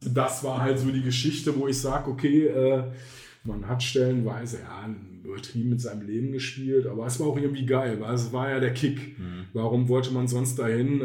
Das war halt so die Geschichte, wo ich sage, okay, äh, man hat stellenweise ja übertrieben mit seinem Leben gespielt, aber es war auch irgendwie geil, weil es war ja der Kick. Mhm. Warum wollte man sonst dahin?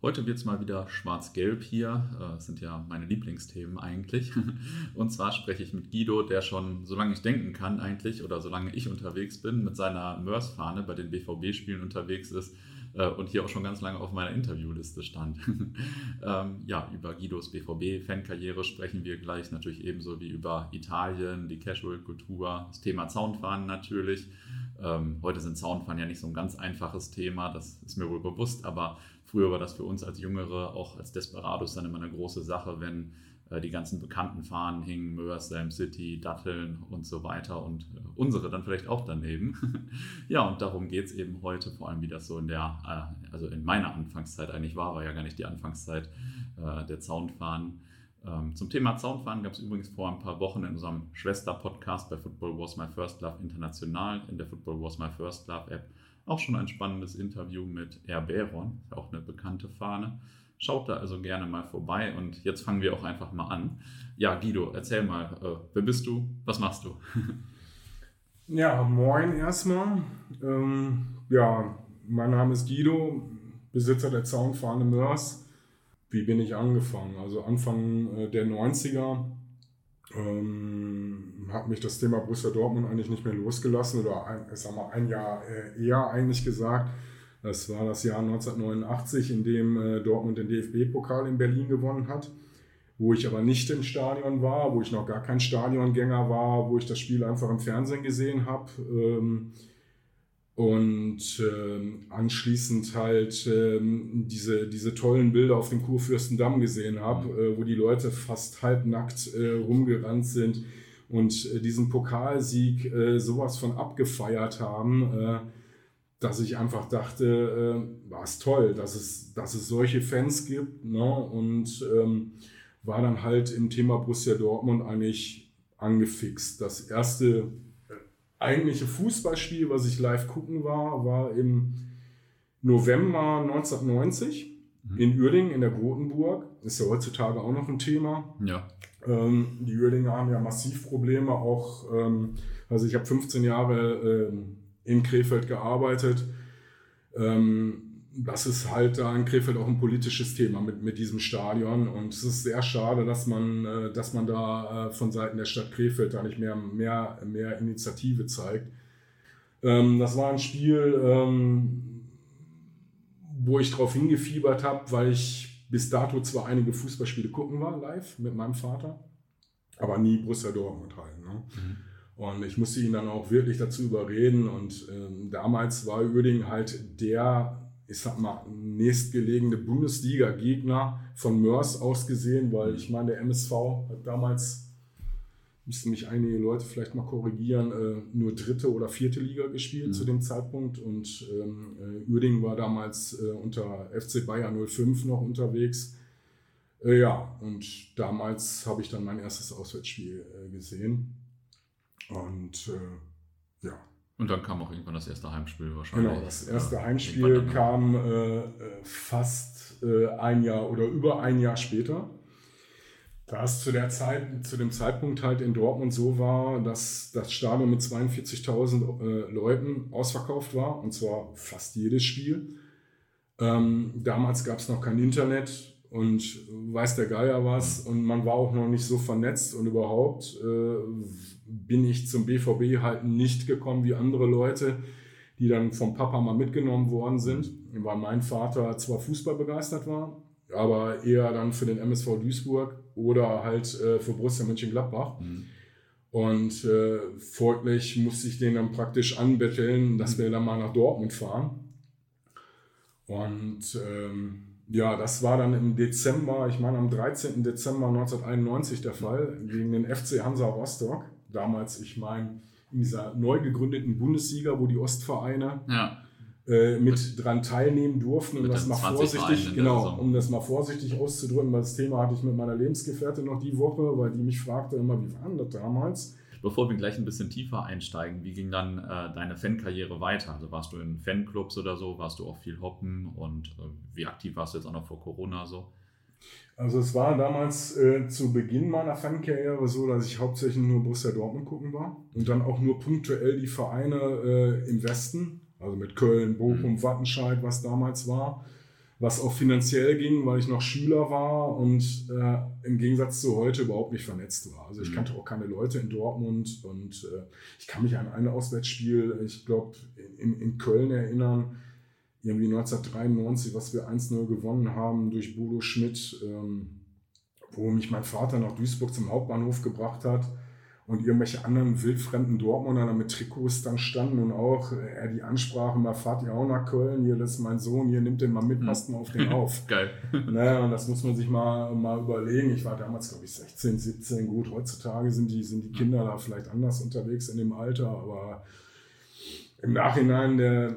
Heute wird es mal wieder schwarz-gelb hier. Äh, das sind ja meine Lieblingsthemen eigentlich. Und zwar spreche ich mit Guido, der schon, solange ich denken kann eigentlich, oder solange ich unterwegs bin, mit seiner Mörs-Fahne bei den BVB-Spielen unterwegs ist äh, und hier auch schon ganz lange auf meiner Interviewliste stand. ähm, ja, über Guidos BVB-Fankarriere sprechen wir gleich natürlich ebenso wie über Italien, die Casual-Kultur, das Thema Zaunfahren natürlich. Ähm, heute sind Zaunfahren ja nicht so ein ganz einfaches Thema, das ist mir wohl bewusst, aber Früher war das für uns als Jüngere, auch als Desperados, dann immer eine große Sache, wenn äh, die ganzen bekannten Fahnen hingen, Mörs, Sam City, Datteln und so weiter und äh, unsere dann vielleicht auch daneben. ja, und darum geht es eben heute, vor allem wie das so in der, äh, also in meiner Anfangszeit eigentlich war, war ja gar nicht die Anfangszeit äh, der Zaunfahnen. Ähm, zum Thema Zaunfahren gab es übrigens vor ein paar Wochen in unserem Schwester-Podcast bei Football Was My First Love International in der Football Was My First Love App auch schon ein spannendes Interview mit Air Beron, auch eine bekannte Fahne. Schaut da also gerne mal vorbei und jetzt fangen wir auch einfach mal an. Ja, Guido, erzähl mal, äh, wer bist du? Was machst du? ja, moin erstmal. Ähm, ja, mein Name ist Guido, Besitzer der Zaunfahne Mörs. Wie bin ich angefangen? Also Anfang äh, der 90er ähm, hat mich das Thema Borussia Dortmund eigentlich nicht mehr losgelassen oder ein, ich sag mal ein Jahr äh, eher eigentlich gesagt. Das war das Jahr 1989, in dem äh, Dortmund den DFB-Pokal in Berlin gewonnen hat, wo ich aber nicht im Stadion war, wo ich noch gar kein Stadiongänger war, wo ich das Spiel einfach im Fernsehen gesehen habe. Ähm, und ähm, anschließend halt ähm, diese, diese tollen Bilder auf dem Kurfürstendamm gesehen habe, mhm. äh, wo die Leute fast halbnackt äh, rumgerannt sind und äh, diesen Pokalsieg äh, sowas von abgefeiert haben, äh, dass ich einfach dachte, war es toll, dass es, dass es solche Fans gibt ne? und ähm, war dann halt im Thema Borussia Dortmund eigentlich angefixt. Das erste eigentliche Fußballspiel, was ich live gucken war, war im November 1990 mhm. in Uerdingen in der Grotenburg. Ist ja heutzutage auch noch ein Thema. Ja. Ähm, die Uerdinger haben ja massiv Probleme, auch, ähm, also ich habe 15 Jahre ähm, in Krefeld gearbeitet. Ähm, das ist halt da in Krefeld auch ein politisches Thema mit, mit diesem Stadion. Und es ist sehr schade, dass man, äh, dass man da äh, von Seiten der Stadt Krefeld da nicht mehr, mehr, mehr Initiative zeigt. Ähm, das war ein Spiel, ähm, wo ich darauf hingefiebert habe, weil ich bis dato zwar einige Fußballspiele gucken war, live mit meinem Vater, aber nie Borussia Dortmund halt. Ne? Mhm. Und ich musste ihn dann auch wirklich dazu überreden. Und ähm, damals war Uerdingen halt der ich sag mal, nächstgelegene Bundesliga-Gegner von Mörs aus gesehen, weil ich meine, der MSV hat damals, müssten mich einige Leute vielleicht mal korrigieren, äh, nur dritte oder vierte Liga gespielt mhm. zu dem Zeitpunkt und ähm, äh, Uerdingen war damals äh, unter FC Bayern 05 noch unterwegs. Äh, ja, und damals habe ich dann mein erstes Auswärtsspiel äh, gesehen und äh, ja, und dann kam auch irgendwann das erste Heimspiel wahrscheinlich. Genau, das erste ja, Heimspiel kam fast ein Jahr oder über ein Jahr später. Da es zu der Zeit, zu dem Zeitpunkt halt in Dortmund so war, dass das Stadion mit 42.000 äh, Leuten ausverkauft war, und zwar fast jedes Spiel. Ähm, damals gab es noch kein Internet und weiß der Geier was und man war auch noch nicht so vernetzt und überhaupt äh, bin ich zum BVB halt nicht gekommen wie andere Leute, die dann vom Papa mal mitgenommen worden sind, weil mein Vater zwar Fußball begeistert war, aber eher dann für den MSV Duisburg oder halt äh, für Borussia Mönchengladbach. Mhm. Und äh, folglich musste ich den dann praktisch anbetteln, dass wir dann mal nach Dortmund fahren. Und ähm, Ja, das war dann im Dezember, ich meine am 13. Dezember 1991 der Fall, gegen den FC Hansa Rostock. Damals, ich meine, in dieser neu gegründeten Bundesliga, wo die Ostvereine Ja. Äh, mit dran teilnehmen durften, um das mal 20 vorsichtig, der genau, Saison. um das mal vorsichtig auszudrücken, weil das Thema hatte ich mit meiner Lebensgefährtin noch die Woche, weil die mich fragte immer, wie war denn das damals? Bevor wir gleich ein bisschen tiefer einsteigen, wie ging dann äh, deine Fankarriere weiter? Also warst du in Fanclubs oder so? Warst du auch viel hoppen? Und äh, wie aktiv warst du jetzt auch noch vor Corona so? Also es war damals äh, zu Beginn meiner Fankarriere so, dass ich hauptsächlich nur Borussia Dortmund gucken war und dann auch nur punktuell die Vereine äh, im Westen, also mit Köln, Bochum, Mhm. Wattenscheid, was damals war, was auch finanziell ging, weil ich noch Schüler war und äh, im Gegensatz zu heute überhaupt nicht vernetzt war. Also ich Mhm. kannte auch keine Leute in Dortmund und äh, ich kann mich an ein Auswärtsspiel, ich glaube in, in Köln erinnern, irgendwie 1993, was wir 1-0 gewonnen haben durch Bodo Schmidt, ähm, wo mich mein Vater nach Duisburg zum Hauptbahnhof gebracht hat und irgendwelche anderen wildfremden Dortmunder da mit Trikots dann standen und auch äh, er die Ansprache, mal fahrt ihr auch nach Köln, hier, das ist mein Sohn, hier, nimmt den mal mit, passt mal auf den auf. Geil. Naja, und das muss man sich mal, mal überlegen. Ich war damals, glaube ich, 16, 17. Gut, heutzutage sind die, sind die Kinder da vielleicht anders unterwegs in dem Alter, aber im Nachhinein, der,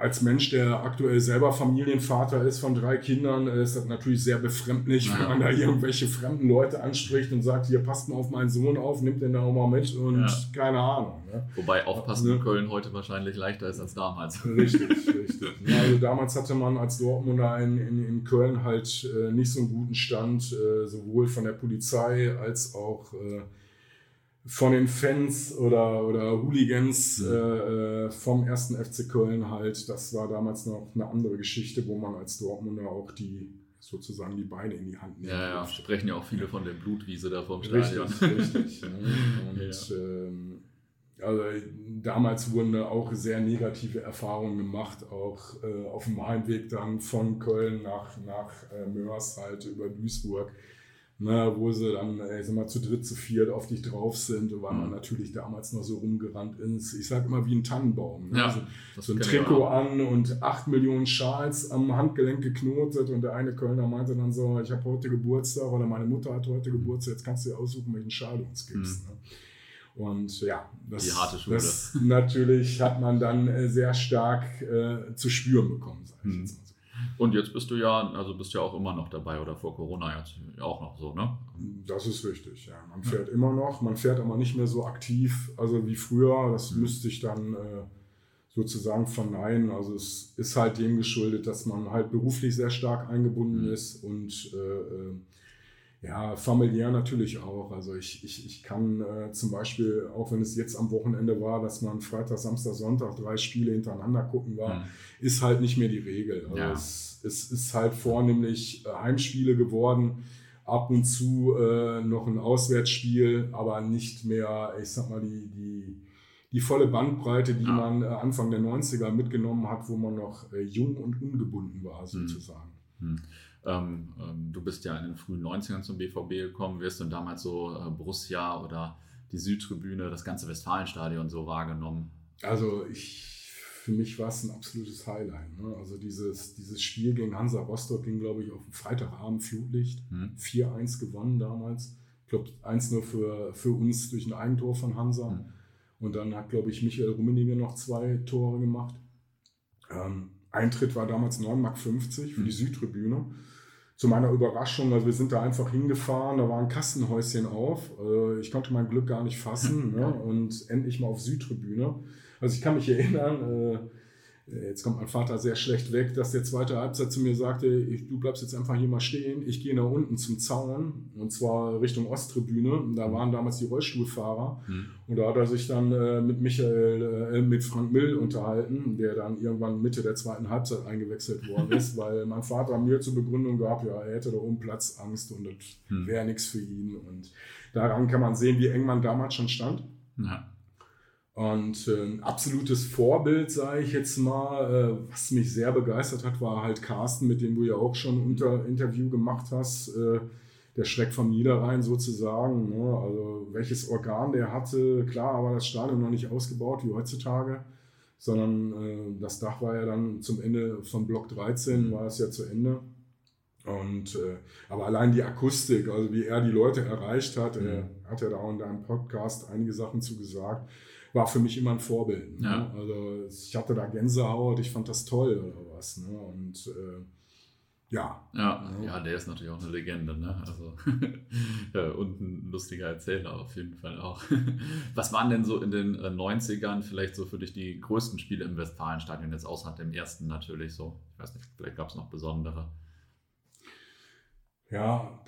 als Mensch, der aktuell selber Familienvater ist von drei Kindern, äh, ist das natürlich sehr befremdlich, wenn man da irgendwelche fremden Leute anspricht und sagt, hier passt mal auf meinen Sohn auf, nimmt den da auch mal mit und Ja. keine Ahnung. Ne? Wobei aufpassen in Köln heute wahrscheinlich leichter ist als damals. Richtig, richtig. Ja, also damals hatte man als Dortmunder in, in, in Köln halt äh, nicht so einen guten Stand, äh, sowohl von der Polizei als auch äh, von den Fans oder, oder Hooligans äh, äh, vom ersten FC Köln halt. Das war damals noch eine andere Geschichte, wo man als Dortmunder auch die sozusagen die Beine in die Hand nehmen Ja, ja, sprechen ja auch viele von der Blutwiese da vom Stadion. Richtig, richtig. Ne? Und ähm, also damals wurden da auch sehr negative Erfahrungen gemacht, auch äh, auf dem Heimweg dann von Köln nach, nach äh, Mörs halt über Duisburg, ne, wo sie dann, äh, ich sag mal, zu dritt, zu viert auf dich drauf sind, weil man Mhm. natürlich damals noch so rumgerannt ist. Ich sag immer wie ein Tannenbaum. Ne? Ja, so, das so ein Trikot an und 8 Millionen Schals am Handgelenk geknotet und der eine Kölner meinte dann so, ich habe heute Geburtstag oder meine Mutter hat heute Geburtstag, jetzt kannst du dir aussuchen, welchen Schal du uns gibst. Ne? Und ja, das, Mhm. Das natürlich hat man dann äh, sehr stark äh, zu spüren bekommen, sag ich Mhm. jetzt mal so. Und jetzt bist du ja, also bist ja auch immer noch dabei oder vor Corona jetzt auch noch so, ne? Das ist richtig, ja. Man fährt immer noch, man fährt aber nicht mehr so aktiv, also wie früher. Das Mhm. müsste ich dann äh, sozusagen verneinen. Also es ist halt dem geschuldet, dass man halt beruflich sehr stark eingebunden Mhm. ist und äh, äh, ja, familiär natürlich auch. Also ich, ich, ich kann äh, zum Beispiel, auch wenn es jetzt am Wochenende war, dass man Freitag, Samstag, Sonntag drei Spiele hintereinander gucken war, Mhm. ist halt nicht mehr die Regel. Also Ja. es, es ist halt vornehmlich äh, Heimspiele geworden, ab und zu äh, noch ein Auswärtsspiel, aber nicht mehr, ich sag mal, die, die, die volle Bandbreite, die Ja. man äh, Anfang der 90er mitgenommen hat, wo man noch äh, jung und ungebunden Mhm. war, sozusagen. Hm. Ähm, ähm, du bist ja in den frühen 90ern zum BVB gekommen. Wie hast du denn damals so äh, Borussia oder die Südtribüne, das ganze Westfalenstadion so wahrgenommen? Also ich, für mich war es ein absolutes Highlight. Ne? Also dieses, dieses Spiel gegen Hansa Rostock ging, glaube ich, auf Freitagabend Flutlicht. Hm? 4-1 gewonnen damals. Ich glaube, 1-0 für, für uns durch ein Eigentor von Hansa. Hm. Und dann hat, glaube ich, Michael Rummenigge noch zwei Tore gemacht. Ähm, Eintritt war damals 9,50 Mark für Mhm. die Südtribüne. Zu meiner Überraschung, also wir sind da einfach hingefahren, da war ein Kassenhäuschen auf. Äh, ich konnte mein Glück gar nicht fassen ne? und endlich mal auf Südtribüne. Also ich kann mich erinnern, äh, jetzt kommt mein Vater sehr schlecht weg, dass der zweite Halbzeit zu mir sagte, ich, du bleibst jetzt einfach hier mal stehen, ich gehe nach unten zum Zaun und zwar Richtung Osttribüne. Und Da waren damals die Rollstuhlfahrer Hm? und da hat er sich dann äh, mit Michael, äh, mit Frank Mill unterhalten, der dann irgendwann Mitte der zweiten Halbzeit eingewechselt worden ist, weil mein Vater mir zur Begründung gab, ja, er hätte da oben Platzangst und das Hm. wäre nichts für ihn. Und daran kann man sehen, wie eng man damals schon stand. Ja. Und ein absolutes Vorbild, sage ich jetzt mal, äh, was mich sehr begeistert hat, war halt Carsten, mit dem du ja auch schon ein unter Interview gemacht hast. Äh, der Schreck vom Niederrhein sozusagen. Ne? Also welches Organ der hatte, klar war das Stadion noch nicht ausgebaut wie heutzutage, sondern äh, das Dach war ja dann zum Ende von Block 13, war es ja zu Ende. Und, aber allein die Akustik, also wie er die Leute erreicht hat, mhm. er hat ja da auch in deinem Podcast einige Sachen zu gesagt, war für mich immer ein Vorbild. Ne? Ja. Also ich hatte da Gänsehaut, ich fand das toll oder was. Ne? Und äh, ja. ja. Ja, der ist natürlich auch eine Legende, ne? Also und ein lustiger Erzähler auf jeden Fall auch. Was waren denn so in den 90ern äh, vielleicht so für dich die größten Spiele im Westfalenstadion, jetzt außer dem ersten natürlich so? Ich weiß nicht, vielleicht gab es noch besondere. Ja,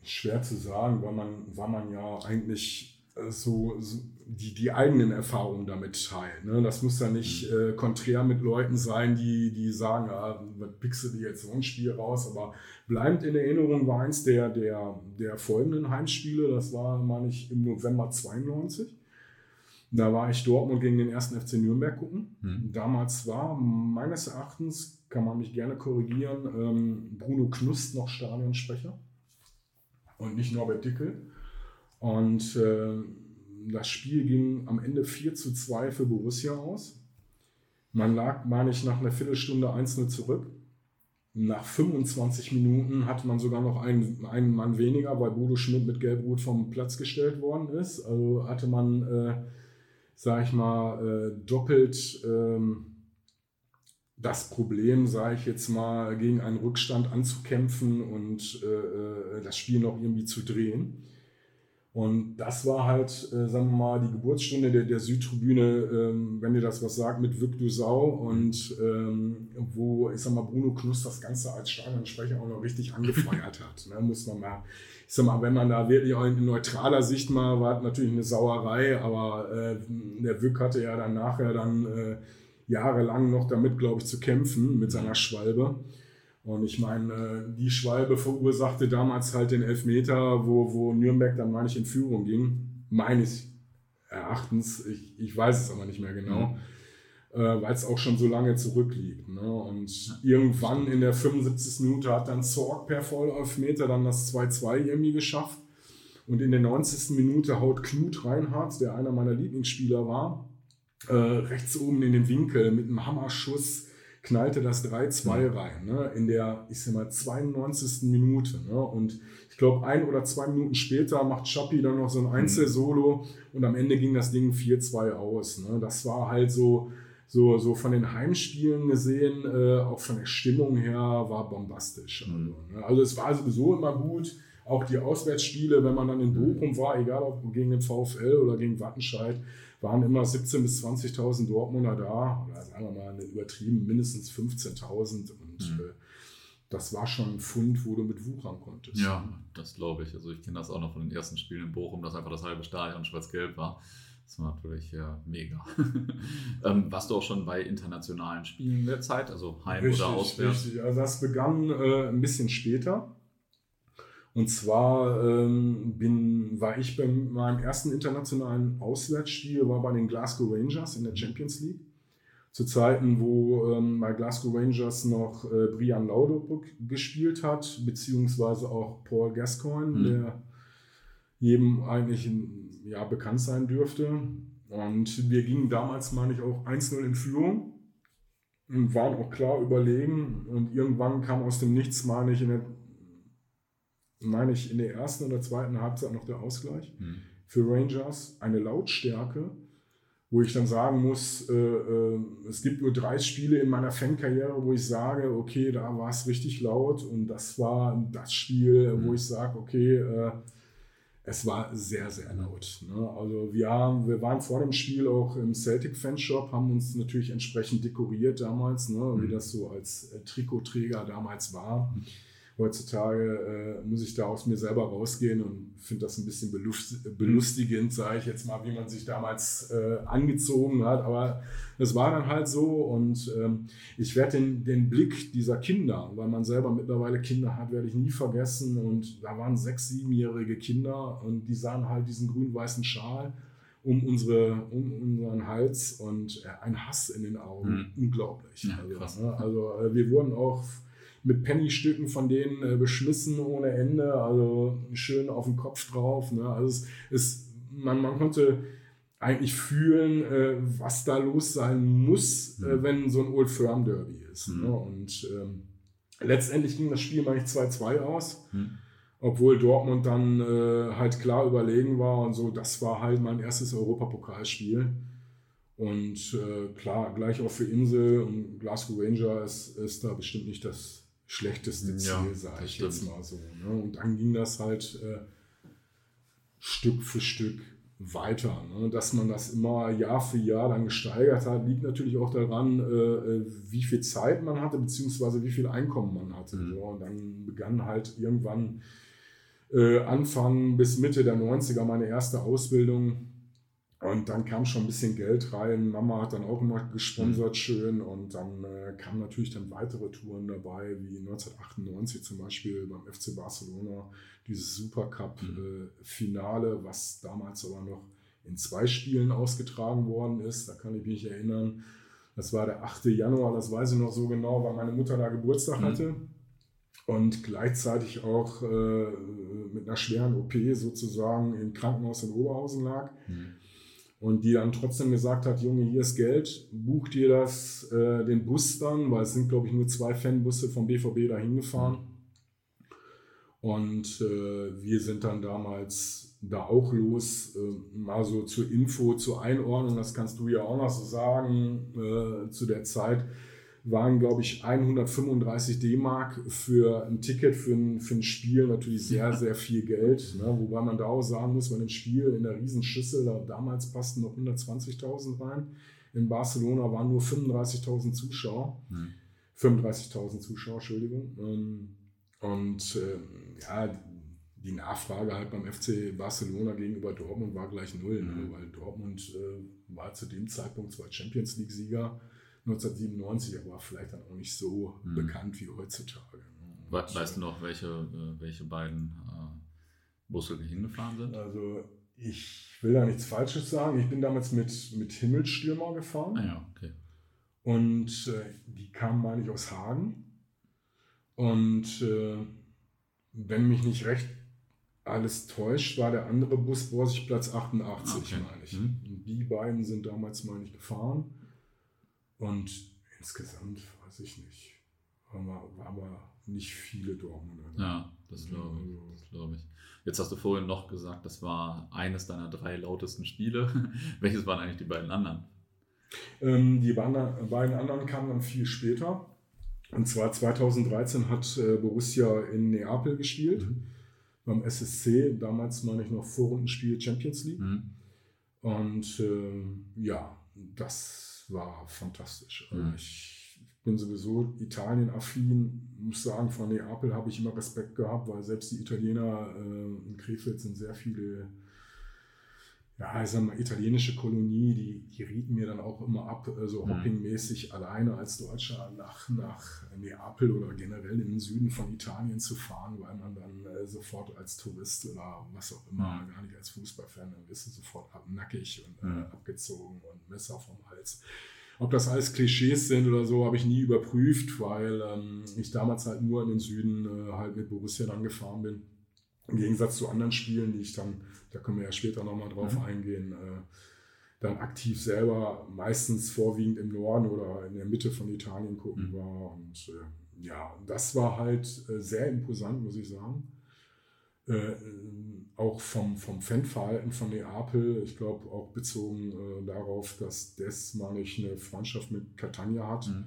schwer zu sagen, weil man, war man ja eigentlich so, so die, die eigenen Erfahrungen damit teilt. Ne? Das muss ja nicht mhm. äh, konträr mit Leuten sein, die, die sagen, ah, pickst du dir jetzt so ein Spiel raus, aber bleibt in Erinnerung war eins der, der, der folgenden Heimspiele, das war, meine ich, im November 92. Da war ich Dortmund gegen den ersten FC Nürnberg gucken. Mhm. Damals war meines Erachtens, kann man mich gerne korrigieren, ähm, Bruno Knust noch Stadionsprecher und nicht Norbert Dickel. Und äh, das Spiel ging am Ende 4 zu 2 für Borussia aus. Man lag, meine ich, nach einer Viertelstunde 1-0 zurück. Nach 25 Minuten hatte man sogar noch einen, einen Mann weniger, weil Bodo Schmidt mit Gelb-Rot vom Platz gestellt worden ist. Also hatte man, äh, sag ich mal, äh, doppelt ähm, das Problem, sage ich jetzt mal, gegen einen Rückstand anzukämpfen und äh, äh das Spiel noch irgendwie zu drehen. Und das war halt, äh, sagen wir mal, die Geburtsstunde der, der Südtribüne, ähm, wenn dir das was sagt, mit Vic du Sau und ähm, wo, ich sag mal, Bruno Knust das Ganze als Stadionsprecher auch noch richtig angefeuert hat. Ne? Muss man mal, ich sag mal, wenn man da wirklich auch in neutraler Sicht mal, war natürlich eine Sauerei, aber äh, der Vic hatte ja dann nachher dann äh, jahrelang noch damit, glaube ich, zu kämpfen mit seiner Schwalbe. Und ich meine, die Schwalbe verursachte damals halt den Elfmeter, wo, wo Nürnberg dann, meine ich, in Führung ging. Meines Erachtens. Ich, ich weiß es aber nicht mehr genau. Mhm. Äh, weil es auch schon so lange zurückliegt. Ne? Und ja, irgendwann in der 75. Minute hat dann Zorg per Vollelfmeter dann das 2-2 irgendwie geschafft. Und in der 90. Minute haut Knut Reinhardt, der einer meiner Lieblingsspieler war, äh, rechts oben in den Winkel mit einem Hammerschuss knallte das 3-2 mhm. rein, ne? in der, ich sag mal, 92. Minute. Ne? Und ich glaube, ein oder zwei Minuten später macht Schappi dann noch so ein mhm. Einzelsolo und am Ende ging das Ding 4-2 aus. Ne? Das war halt so, so, so von den Heimspielen gesehen, äh, auch von der Stimmung her, war bombastisch. Also, mhm. ne? also es war sowieso immer gut. Auch die Auswärtsspiele, wenn man dann in Bochum war, egal ob gegen den VfL oder gegen Wattenscheid, waren immer 17.000 bis 20.000 Dortmunder da, oder sagen wir mal übertrieben, mindestens 15.000 und mhm. äh, das war schon ein Fund, wo du mit wuchern konntest. Ja, das glaube ich. Also ich kenne das auch noch von den ersten Spielen in Bochum, dass einfach das halbe Stadion schwarz-gelb war. Das war natürlich ja, mega. ähm, warst du auch schon bei internationalen Spielen der Zeit, also heim richtig, oder auswärts? Richtig, also das begann äh, ein bisschen später. Und zwar ähm, bin, war ich bei meinem ersten internationalen Auswärtsspiel, war bei den Glasgow Rangers in der Champions League. Zu Zeiten, wo ähm, bei Glasgow Rangers noch äh, Brian Laudrup gespielt hat, beziehungsweise auch Paul Gascoigne, mhm. der jedem eigentlich ja, bekannt sein dürfte. Und wir gingen damals, meine ich, auch 1-0 in Führung und waren auch klar überlegen. Und irgendwann kam aus dem Nichts, meine ich, in der meine ich, in der ersten oder zweiten Halbzeit noch der Ausgleich mhm. für Rangers. Eine Lautstärke, wo ich dann sagen muss, äh, äh, es gibt nur drei Spiele in meiner Fankarriere, wo ich sage, okay, da war es richtig laut und das war das Spiel, mhm. wo ich sage, okay, äh, es war sehr, sehr laut. Ne? Also wir, haben, wir waren vor dem Spiel auch im Celtic Fanshop, haben uns natürlich entsprechend dekoriert damals, ne? Mhm. wie das so als äh, Trikotträger damals war. Heutzutage äh, muss ich da aus mir selber rausgehen und finde das ein bisschen belustigend, sage ich jetzt mal, wie man sich damals äh, angezogen hat. Aber es war dann halt so und ähm, ich werde den, den Blick dieser Kinder, weil man selber mittlerweile Kinder hat, werde ich nie vergessen. Und da waren sechs, siebenjährige Kinder und die sahen halt diesen grün-weißen Schal um, unsere, um unseren Hals und äh, ein Hass in den Augen. Mhm. Unglaublich. Ja, also, ne? also äh, wir wurden auch mit Pennystücken von denen äh, beschmissen ohne Ende, also schön auf den Kopf drauf. Ne? Also es, es, man, man konnte eigentlich fühlen, äh, was da los sein muss, äh, mhm. wenn so ein Old Firm Derby ist. Mhm. Ne? Und ähm, letztendlich ging das Spiel mal nicht 2-2 aus. Hm. Obwohl Dortmund dann äh, halt klar überlegen war und so, das war halt mein erstes Europapokalspiel. Und äh, klar, gleich auch für Insel und Glasgow Rangers ist, ist da bestimmt nicht das schlechteste Ziel, ja, sage ich stimmt. jetzt mal so. Ne? Und dann ging das halt äh, Stück für Stück weiter. Ne? Dass man das immer Jahr für Jahr dann gesteigert hat, liegt natürlich auch daran, äh, äh wie viel Zeit man hatte, beziehungsweise wie viel Einkommen man hatte. Mhm. So. Und dann begann halt irgendwann äh, Anfang bis Mitte der 90er meine erste Ausbildung und dann kam schon ein bisschen Geld rein. Mama hat dann auch immer gesponsert schön. Und dann äh, kamen natürlich dann weitere Touren dabei, wie 1998 zum Beispiel beim FC Barcelona, dieses Supercup-Finale, mhm. äh, was damals aber noch in zwei Spielen ausgetragen worden ist. Da kann ich mich erinnern. Das war der 8. Januar, das weiß ich noch so genau, weil meine Mutter da Geburtstag mhm. hatte. Und gleichzeitig auch äh, mit einer schweren OP sozusagen im Krankenhaus in Oberhausen lag. Mhm und die dann trotzdem gesagt hat, Junge, hier ist Geld, buch dir das, äh, den Bus dann, weil es sind, glaube ich, nur zwei Fanbusse vom BVB dahin gefahren. Und äh, wir sind dann damals da auch los, äh, mal so zur Info, zur Einordnung, das kannst du ja auch noch so sagen, äh, zu der Zeit waren, glaube ich, 135 D-Mark für ein Ticket für ein, für ein Spiel natürlich sehr, sehr viel Geld. Ne? Wobei man da auch sagen muss, bei einem Spiel in der Riesenschüssel, da, damals passten noch 120.000 rein. In Barcelona waren nur 35.000 Zuschauer. Hm. 35.000 Zuschauer, Entschuldigung. Ähm, und äh, ja, die Nachfrage halt beim FC Barcelona gegenüber Dortmund war gleich null, ne? Mhm. weil Dortmund äh, war zu dem Zeitpunkt zwar Champions League-Sieger, 1997, aber vielleicht dann auch nicht so mhm. bekannt wie heutzutage. Ne? weißt du äh, noch, welche, äh, welche beiden äh, Busse hingefahren sind? Also ich will da nichts Falsches sagen. Ich bin damals mit, mit Himmelstürmer gefahren. Ah ja, okay. Und äh, die kamen, meine ich, aus Hagen. Und äh, wenn mich nicht recht alles täuscht, war der andere Bus Borsigplatz 88, okay. meine ich. Mhm. Die beiden sind damals, meine ich, gefahren. Und insgesamt weiß ich nicht. Waren wir, waren wir nicht viele Dortmunder. Ja, das glaube ich, also, glaub ich. Jetzt hast du vorhin noch gesagt, das war eines deiner drei lautesten Spiele. Welches waren eigentlich die beiden anderen? Ähm, die beiden, beiden anderen kamen dann viel später. Und zwar 2013 hat äh, Borussia in Neapel gespielt. Mhm. Beim SSC, damals meine ich noch Vorrundenspiel Champions League. Mhm. Und äh, ja, das war fantastisch. Also mhm. Ich bin sowieso Italien-affin, muss sagen, von Neapel habe ich immer Respekt gehabt, weil selbst die Italiener äh, in Krefeld sind sehr viele, ja, ich sag mal, italienische Kolonie, die, die rieten mir dann auch immer ab, äh, so mhm. hoppingmäßig alleine als Deutscher nach, nach Neapel oder generell in den Süden von Italien zu fahren, weil man dann äh, sofort als Tourist oder was auch immer, mhm. gar nicht als Fußballfan, dann bist du sofort nackig und äh, abgezogen und Messer vom Hals. Ob das alles Klischees sind oder so, habe ich nie überprüft, weil ähm, ich damals halt nur in den Süden äh, halt mit Borussia dann gefahren bin. Im Gegensatz zu anderen Spielen, die ich dann, da können wir ja später nochmal drauf mhm. eingehen, äh, dann aktiv selber meistens vorwiegend im Norden oder in der Mitte von Italien gucken mhm. war. Und äh, ja, das war halt äh, sehr imposant, muss ich sagen. Äh, auch vom, vom Fanverhalten von Neapel, ich glaube auch bezogen äh, darauf, dass Des, meine ich, eine Freundschaft mit Catania hat mhm.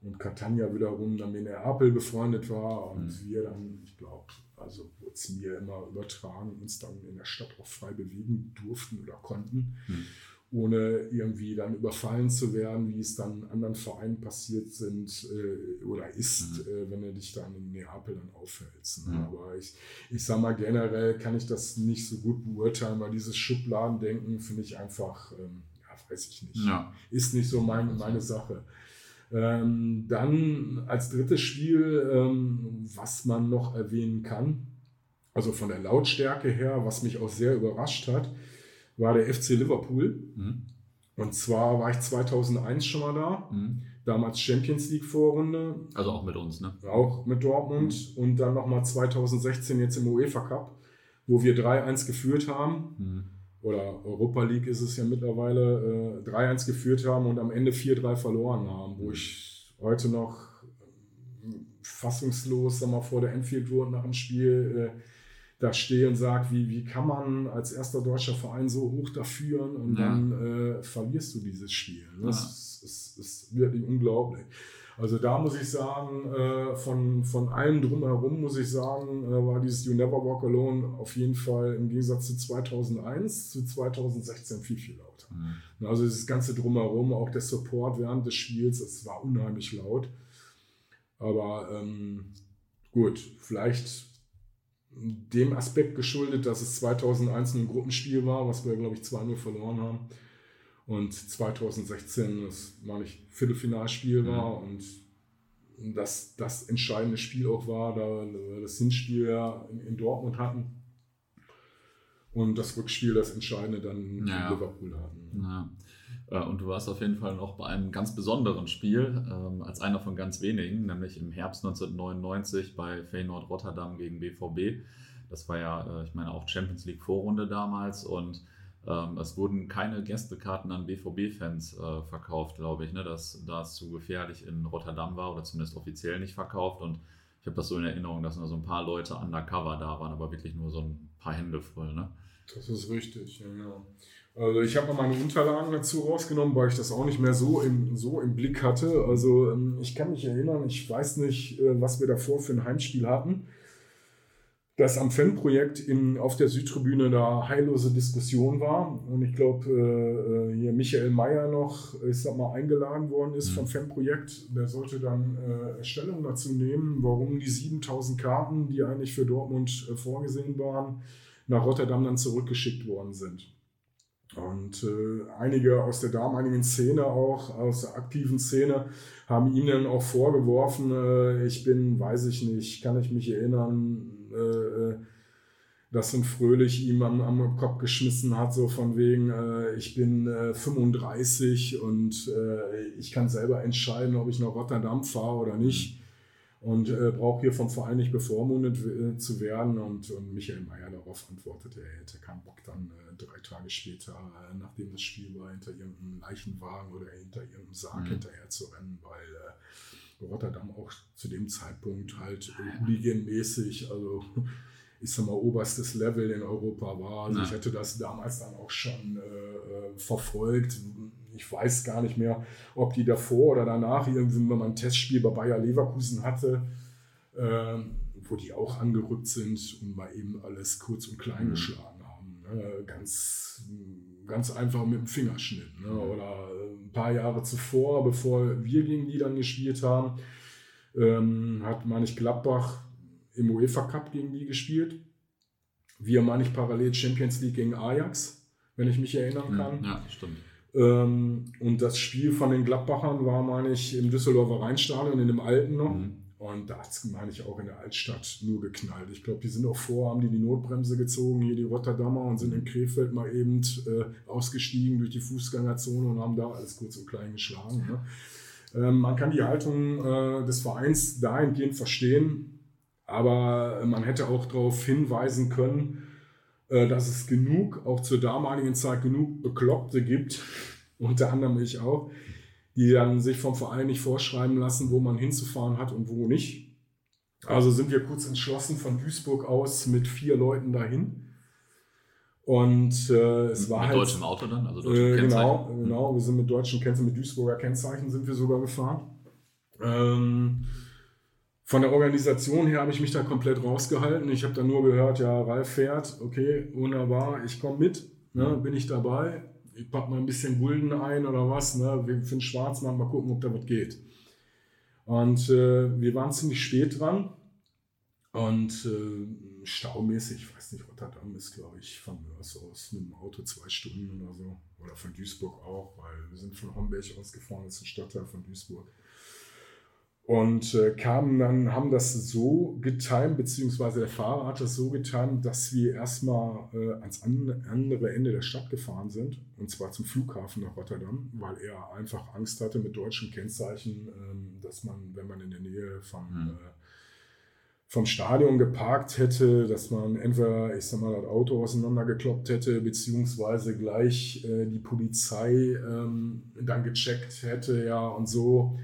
und Catania wiederum dann mit Neapel befreundet war und mhm. wir dann, ich glaube, also es mir immer übertragen, uns dann in der Stadt auch frei bewegen durften oder konnten. Mhm ohne irgendwie dann überfallen zu werden, wie es dann anderen Vereinen passiert sind äh, oder ist, mhm. äh, wenn du dich dann in Neapel dann aufhältst. Ne? Mhm. Aber ich, ich sag mal, generell kann ich das nicht so gut beurteilen, weil dieses Schubladendenken finde ich einfach, ähm, ja, weiß ich nicht, ja. ist nicht so mein, meine Sache. Ähm, dann als drittes Spiel, ähm, was man noch erwähnen kann, also von der Lautstärke her, was mich auch sehr überrascht hat, war der FC Liverpool. Mhm. Und zwar war ich 2001 schon mal da. Mhm. Damals Champions League Vorrunde. Also auch mit uns, ne? Auch mit Dortmund. Mhm. Und dann nochmal 2016 jetzt im UEFA Cup, wo wir 3-1 geführt haben. Mhm. Oder Europa League ist es ja mittlerweile, äh, 3-1 geführt haben und am Ende 4-3 verloren haben. Wo ich heute noch fassungslos sag mal, vor der Enfield Road nach dem Spiel äh, da stehe und sage, wie, wie kann man als erster deutscher Verein so hoch da führen und ja. dann äh, verlierst du dieses Spiel. Das ja. ist, ist, ist, wirklich unglaublich. Also da muss ich sagen, äh, von, von allem drumherum muss ich sagen, äh, war dieses You Never Walk Alone auf jeden Fall im Gegensatz zu 2001 zu 2016 viel, viel lauter. Mhm. Also das ganze drumherum, auch der Support während des Spiels, es war unheimlich laut. Aber ähm, gut, vielleicht dem Aspekt geschuldet, dass es 2001 ein Gruppenspiel war, was wir, glaube ich, 2-0 verloren haben. Und 2016 das, meine ich, Viertelfinalspiel war und dass das entscheidende Spiel auch war, da wir das Hinspiel ja in, in Dortmund hatten und das Rückspiel das Entscheidende dann ja. in Liverpool hatten. Ja. Äh, und du warst auf jeden Fall noch bei einem ganz besonderen Spiel, ähm, als einer von ganz wenigen, nämlich im Herbst 1999 bei Feyenoord Rotterdam gegen BVB. Das war ja, äh, ich meine, auch Champions League Vorrunde damals und ähm, es wurden keine Gästekarten an BVB-Fans äh, verkauft, glaube ich, ne? dass, da es zu gefährlich in Rotterdam war oder zumindest offiziell nicht verkauft. Und ich habe das so in Erinnerung, dass nur so ein paar Leute undercover da waren, aber wirklich nur so ein paar Hände voll. Ne? Das ist richtig, ja. Genau. Also ich habe meine Unterlagen dazu rausgenommen, weil ich das auch nicht mehr so im, so im Blick hatte. Also ähm, ich kann mich erinnern, ich weiß nicht, äh, was wir davor für ein Heimspiel hatten, dass am Fanprojekt auf der Südtribüne da heillose Diskussion war. Und ich glaube, äh, äh, hier Michael Mayer noch, ich sag mal, eingeladen worden ist mhm. vom Fanprojekt. Der sollte dann Stellung dazu nehmen, warum die 7000 Karten, die eigentlich für Dortmund vorgesehen waren, nach Rotterdam dann zurückgeschickt worden sind. Und äh, einige aus der damaligen Szene auch, aus der aktiven Szene, haben ihm dann auch vorgeworfen, äh, ich bin, weiß ich nicht, kann ich mich erinnern, äh, äh dass ein Fröhlich ihm am, am, Kopf geschmissen hat, so von wegen, äh, ich bin 35 äh, und ich kann selber entscheiden, ob ich nach Rotterdam fahre oder nicht und äh, braucht hier vom Verein nicht bevormundet äh, zu werden. Und, und Michael Mayer darauf antwortete, er hätte keinen Bock dann äh, drei Tage später, äh, nachdem das Spiel war, hinter irgendeinem Leichenwagen oder hinter irgendeinem Sarg mhm. hinterher zu rennen, weil äh, Rotterdam auch zu dem Zeitpunkt halt äh, hooliganmäßig, also ich sag mal, oberstes Level in Europa war. Also ja. ich hätte das damals dann auch schon verfolgt ich weiß gar nicht mehr, ob die davor oder danach irgendwie, wenn man ein Testspiel bei Bayer Leverkusen hatte, äh, wo die auch angerückt sind und mal eben alles kurz und klein mhm. geschlagen haben. Ne? Ganz, ganz einfach mit dem Fingerschnitt. Ne? Mhm. Oder ein paar Jahre zuvor, bevor wir gegen die dann gespielt haben, ähm, hat, meine ich, Gladbach im UEFA Cup gegen die gespielt. Wir, meine ich, parallel Champions League gegen Ajax, wenn ich mich erinnern kann. Ja, stimmt. Ähm, und das Spiel von den Gladbachern war, meine ich, im Düsseldorfer Rheinstadion, in dem alten noch. Mhm. Und da hat es, meine ich, auch in der Altstadt nur geknallt. Ich glaube, die sind auch vor, haben die die Notbremse gezogen, hier die Rotterdamer, und sind in Krefeld mal eben äh, ausgestiegen durch die Fußgängerzone und haben da alles kurz und klein geschlagen. Ne? Ähm, man kann die Haltung äh, des Vereins dahingehend verstehen, aber man hätte auch darauf hinweisen können, äh, dass es genug, auch zur damaligen Zeit genug Bekloppte gibt, unter anderem ich auch, die dann sich vom Verein nicht vorschreiben lassen, wo man hinzufahren hat und wo nicht. Also sind wir kurz entschlossen von Duisburg aus mit vier Leuten dahin. Und äh, es mit war mit halt. deutschem Auto dann? Also deutschem äh, Genau, genau. Wir sind mit deutschen Kennzeichen, mit Duisburger Kennzeichen sind wir sogar gefahren. Ähm, von der Organisation her habe ich mich da komplett rausgehalten. Ich habe da nur gehört, ja, Ralf fährt, okay, wunderbar, ich komme mit, ne, bin ich dabei. Ich packe mal ein bisschen Gulden ein oder was, ne, für den Schwarzmarkt mal gucken, ob da was geht. Und äh, wir waren ziemlich spät dran und äh, staumäßig, ich weiß nicht, Rotterdam ist, glaube ich, von Mörs aus mit dem Auto zwei Stunden oder so. Oder von Duisburg auch, weil wir sind von Homberg ausgefahren, das ist ein Stadtteil von Duisburg. Und äh, kamen dann, haben das so getimt, beziehungsweise der Fahrer hat das so getimt, dass wir erstmal äh, ans an, andere Ende der Stadt gefahren sind, und zwar zum Flughafen nach Rotterdam, weil er einfach Angst hatte mit deutschen Kennzeichen, ähm, dass man, wenn man in der Nähe vom, mhm. äh, vom Stadion geparkt hätte, dass man entweder, ich sag mal, das Auto auseinandergekloppt hätte, beziehungsweise gleich äh, die Polizei ähm, dann gecheckt hätte, ja, und so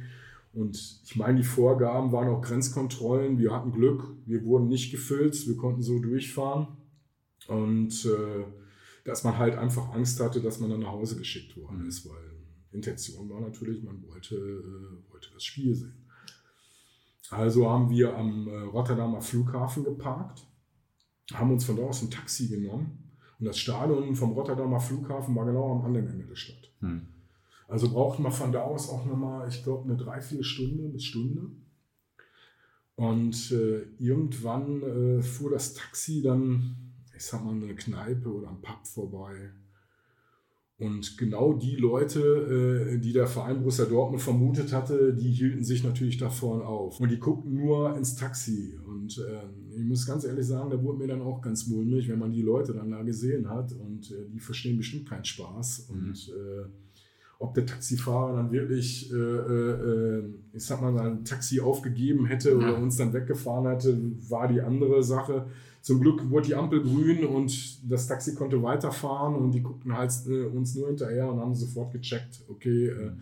Und ich meine, die Vorgaben waren auch Grenzkontrollen. Wir hatten Glück, wir wurden nicht gefüllt, wir konnten so durchfahren. Und äh, dass man halt einfach Angst hatte, dass man dann nach Hause geschickt worden ist, weil Intention war natürlich, man wollte, äh, wollte das Spiel sehen. Also haben wir am äh, Rotterdamer Flughafen geparkt, haben uns von da aus ein Taxi genommen und das Stadion vom Rotterdamer Flughafen war genau am anderen Ende der Stadt. Mhm. Also brauchten wir von da aus auch nochmal, ich glaube, eine dreiviertel Stunde bis Stunde. Und äh, irgendwann äh, fuhr das Taxi dann, ich sag mal, eine Kneipe oder ein Pub vorbei. Und genau die Leute, äh, die der Verein Borussia Dortmund vermutet hatte, die hielten sich natürlich da vorne auf. Und die guckten nur ins Taxi. Und äh, ich muss ganz ehrlich sagen, da wurde mir dann auch ganz mulmig, wenn man die Leute dann da gesehen hat. Und äh, die verstehen bestimmt keinen Spaß. Mhm. Und äh, ob der Taxifahrer dann wirklich, äh, äh, ich sag mal, sein Taxi aufgegeben hätte oder uns dann weggefahren hätte, war die andere Sache. Zum Glück wurde die Ampel grün und das Taxi konnte weiterfahren und die guckten halt äh, uns nur hinterher und haben sofort gecheckt, okay, äh,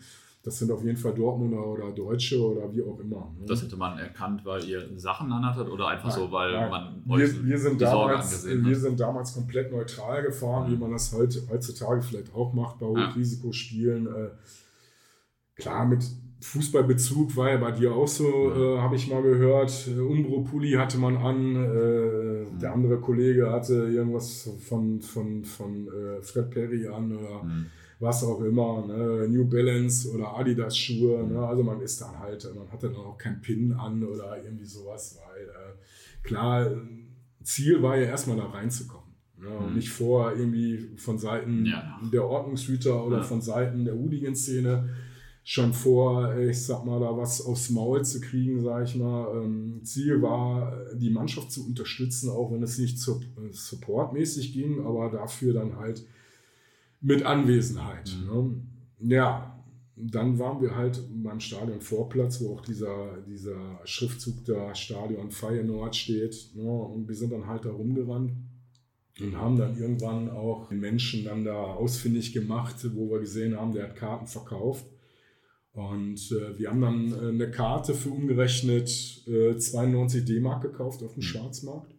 das sind auf jeden Fall Dortmunder oder Deutsche oder wie auch immer. Ne? Das hätte man erkannt, weil ihr Sachen anhattet oder einfach nein, so, weil nein. man wir, wir sind damals, Wir sind damals komplett neutral gefahren, mhm. wie man das heute, heutzutage vielleicht auch macht bei Hochrisikospielen. Ja. Äh, klar, mit Fußballbezug war ja bei dir auch so, ja. äh, habe ich mal gehört. Umbro Pulli hatte man an, äh, mhm. der andere Kollege hatte irgendwas von, von, von äh, Fred Perry an oder mhm was auch immer, ne? New Balance oder Adidas Schuhe. Ne? Also man ist dann halt, man hatte dann auch keinen Pin an oder irgendwie sowas, weil äh, klar, Ziel war ja erstmal da reinzukommen. Ne? Und mhm. nicht vor irgendwie von Seiten ja. der Ordnungshüter oder ja. von Seiten der Hooligan-Szene schon vor, ich sag mal, da was aufs Maul zu kriegen, sag ich mal. Ähm, Ziel war, die Mannschaft zu unterstützen, auch wenn es nicht supportmäßig ging, aber dafür dann halt mit Anwesenheit. Mhm. Ne? Ja, dann waren wir halt beim Stadion Vorplatz, wo auch dieser, dieser Schriftzug da Stadion Feyenoord steht. Ne? Und wir sind dann halt da rumgerannt und haben dann irgendwann auch den Menschen dann da ausfindig gemacht, wo wir gesehen haben, der hat Karten verkauft. Und äh, wir haben dann äh, eine Karte für umgerechnet äh, 92 D-Mark gekauft auf dem mhm. Schwarzmarkt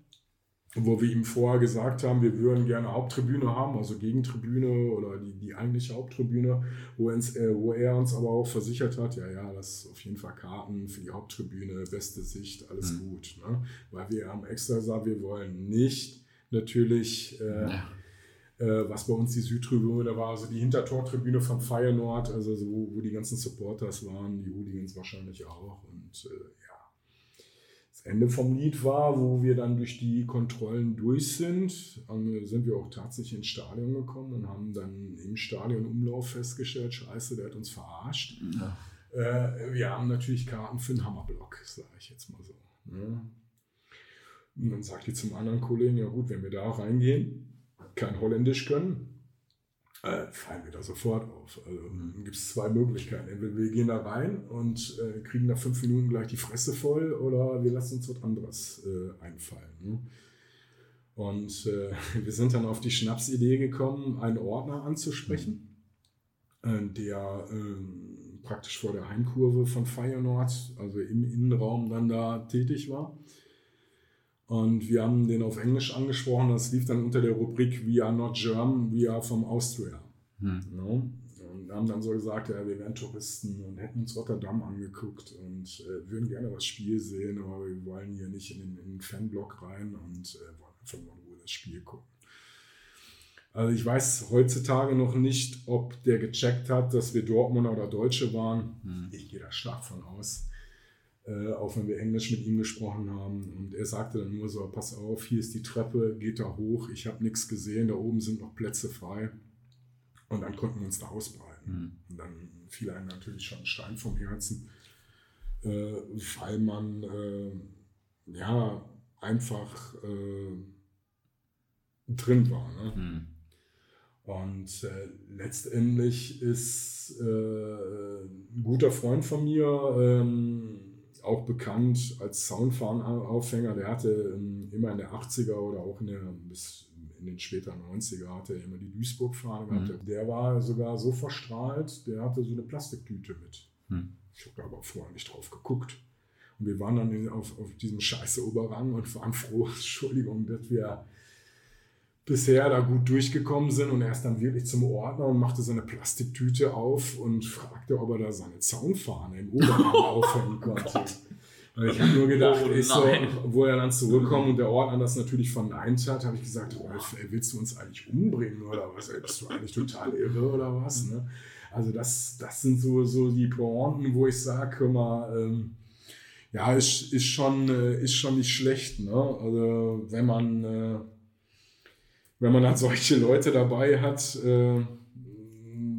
wo wir ihm vorher gesagt haben, wir würden gerne Haupttribüne haben, also Gegentribüne oder die, die eigentliche Haupttribüne, wo, uns, äh, wo er uns aber auch versichert hat, ja, ja, das ist auf jeden Fall Karten für die Haupttribüne, beste Sicht, alles mhm. gut. Ne? Weil wir haben extra gesagt, wir wollen nicht natürlich, äh, ja. äh, was bei uns die Südtribüne war, also die Hintertortribüne von Feyenoord, also so, wo die ganzen Supporters waren, die Hooligans wahrscheinlich auch und äh, das Ende vom Lied war, wo wir dann durch die Kontrollen durch sind, sind wir auch tatsächlich ins Stadion gekommen und haben dann im Stadionumlauf festgestellt, scheiße, der hat uns verarscht. Ja. Äh, wir haben natürlich Karten für den Hammerblock, sage ich jetzt mal so. Ne? Und dann sagt die zum anderen Kollegen, ja gut, wenn wir da reingehen, kein Holländisch können, äh, fallen wir da sofort auf. Also mhm. gibt es zwei Möglichkeiten. Entweder wir gehen da rein und äh, kriegen nach fünf Minuten gleich die Fresse voll oder wir lassen uns was anderes äh, einfallen. Ne? Und äh, wir sind dann auf die Schnapsidee gekommen, einen Ordner anzusprechen, mhm. der ähm, praktisch vor der Heimkurve von Feyenoord, also im Innenraum dann da tätig war. Und wir haben den auf Englisch angesprochen. Das lief dann unter der Rubrik We are not German, we are from Austria. Hm. You know? Und haben dann so gesagt, ja, wir wären Touristen und hätten uns Rotterdam angeguckt und äh, würden gerne das Spiel sehen, aber wir wollen hier nicht in den, in den Fanblock rein und äh, wollen einfach mal nur das Spiel gucken. Also ich weiß heutzutage noch nicht, ob der gecheckt hat, dass wir Dortmunder oder Deutsche waren. Hm. Ich gehe da stark von aus äh, auch wenn wir Englisch mit ihm gesprochen haben. Und er sagte dann nur so, pass auf, hier ist die Treppe, geht da hoch, ich habe nichts gesehen, da oben sind noch Plätze frei. Und dann konnten wir uns da ausbreiten. Mhm. Und dann fiel einem natürlich schon ein Stein vom Herzen, äh, weil man äh, ja einfach äh, drin war. Ne? Mhm. Und äh, letztendlich ist äh, ein guter Freund von mir, ähm, auch bekannt als Soundfahnenaufhänger. Der hatte ähm, immer in der 80er oder auch in der, bis in den späteren 90er hatte er immer die Duisburg-Fahne gehabt. Mhm. Der war sogar so verstrahlt, der hatte so eine Plastiktüte mit. Mhm. Ich habe aber vorher nicht drauf geguckt. Und wir waren dann auf, auf diesem scheiße Oberrang und waren froh, Entschuldigung, dass wir bisher da gut durchgekommen sind und er ist dann wirklich zum Ordner und machte seine Plastiktüte auf und fragte, ob er da seine Zaunfahne im Oberrang aufhängen konnte. Und ich habe nur gedacht, oh, ich so, wo er dann zurückkommt und der Ordner das natürlich verneint hat, habe ich gesagt, Rolf, ey, willst du uns eigentlich umbringen oder was? Ey, bist du eigentlich total irre oder was? Ne? Also das, das sind so, so die Pointen, wo ich sage, mal, ähm, ja, ist, ist, schon, äh, ist schon nicht schlecht. Ne? Also wenn man, äh, wenn man dann solche Leute dabei hat, äh,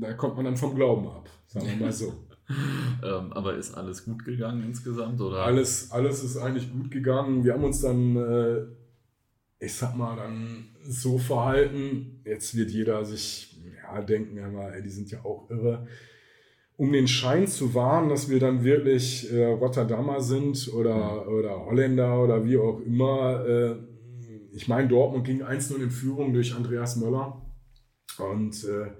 da kommt man dann vom Glauben ab, sagen wir mal so. ähm, aber ist alles gut gegangen insgesamt? Oder? Alles, alles ist eigentlich gut gegangen. Wir haben uns dann, äh, ich sag mal, dann so verhalten. Jetzt wird jeder sich ja, denken, ja, ey, die sind ja auch irre um den Schein zu wahren, dass wir dann wirklich äh, Rotterdamer sind oder, mhm. oder Holländer oder wie auch immer. Ich meine, Dortmund ging 1-0 in Führung durch Andreas Möller. Und äh,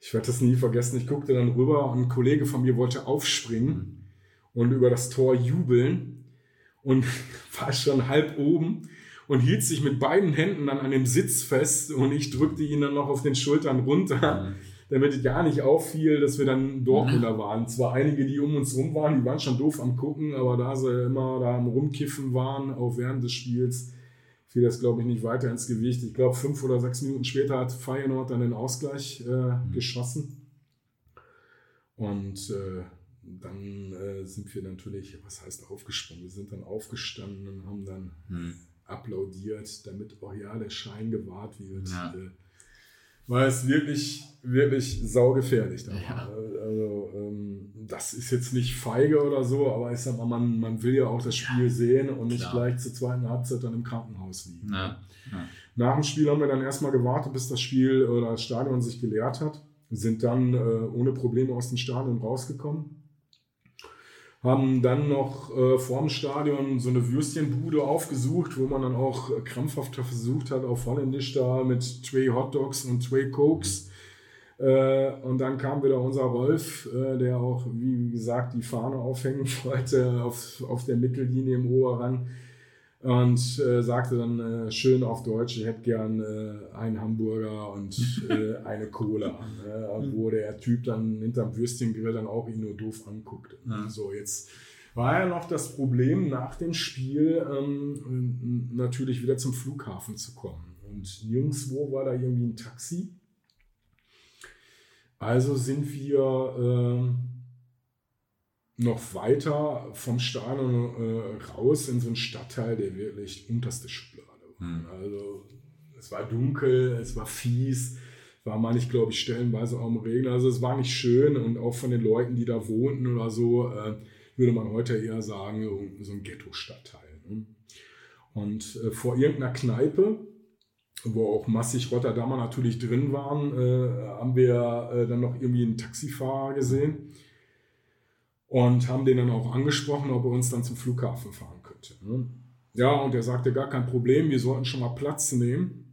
ich werde das nie vergessen. Ich guckte dann rüber und ein Kollege von mir wollte aufspringen und über das Tor jubeln und war schon halb oben und hielt sich mit beiden Händen dann an dem Sitz fest und ich drückte ihn dann noch auf den Schultern runter. Mhm damit ja nicht auffiel, dass wir dann Dortmunder mhm. waren. Zwar einige, die um uns rum waren, die waren schon doof am Gucken, aber da sie immer da am Rumkiffen waren, auch während des Spiels, fiel das, glaube ich, nicht weiter ins Gewicht. Ich glaube, fünf oder sechs Minuten später hat Feyenoord dann den Ausgleich äh, mhm. geschossen. Und äh, dann äh, sind wir natürlich, was heißt aufgesprungen? Wir sind dann aufgestanden und haben dann mhm. applaudiert, damit auch ja der Schein gewahrt wird. Ja. Weil es wirklich, wirklich saugefährlich da ja. war. Also, ähm, das ist jetzt nicht feige oder so, aber ich sag mal, man, man will ja auch das Spiel ja, sehen und nicht klar. gleich zur zweiten Halbzeit dann im Krankenhaus liegen. Ja. Nach dem Spiel haben wir dann erstmal gewartet, bis das Spiel oder das Stadion sich geleert hat. Sind dann äh, ohne Probleme aus dem Stadion rausgekommen haben dann noch äh, vorm Stadion so eine Würstchenbude aufgesucht, wo man dann auch äh, krampfhaft versucht hat, auf Holländisch da mit zwei Hotdogs und zwei Cokes. Äh, und dann kam wieder unser Rolf, äh, der auch, wie gesagt, die Fahne aufhängen wollte auf, auf der Mittellinie im Oberrang und äh, sagte dann äh, schön auf Deutsch, ich hätte gern äh, einen Hamburger und äh, eine Cola, ne? wo der Typ dann hinterm Würstchengrill dann auch ihn nur doof anguckt. Ja. So, jetzt war ja noch das Problem, nach dem Spiel ähm, natürlich wieder zum Flughafen zu kommen. Und nirgendwo war da irgendwie ein Taxi. Also sind wir ähm, noch weiter vom Stadion äh, raus in so einen Stadtteil, der wirklich unterste Schublade war. Hm. Also es war dunkel, es war fies, war mal nicht, glaube ich, stellenweise auch im Regen. Also es war nicht schön und auch von den Leuten, die da wohnten oder so, äh, würde man heute eher sagen, so ein Ghetto-Stadtteil. Ne? Und äh, vor irgendeiner Kneipe, wo auch massig Rotterdamer natürlich drin waren, äh, haben wir äh, dann noch irgendwie einen Taxifahrer gesehen und haben den dann auch angesprochen, ob er uns dann zum Flughafen fahren könnte. Ne? Ja, und er sagte, gar kein Problem, wir sollten schon mal Platz nehmen.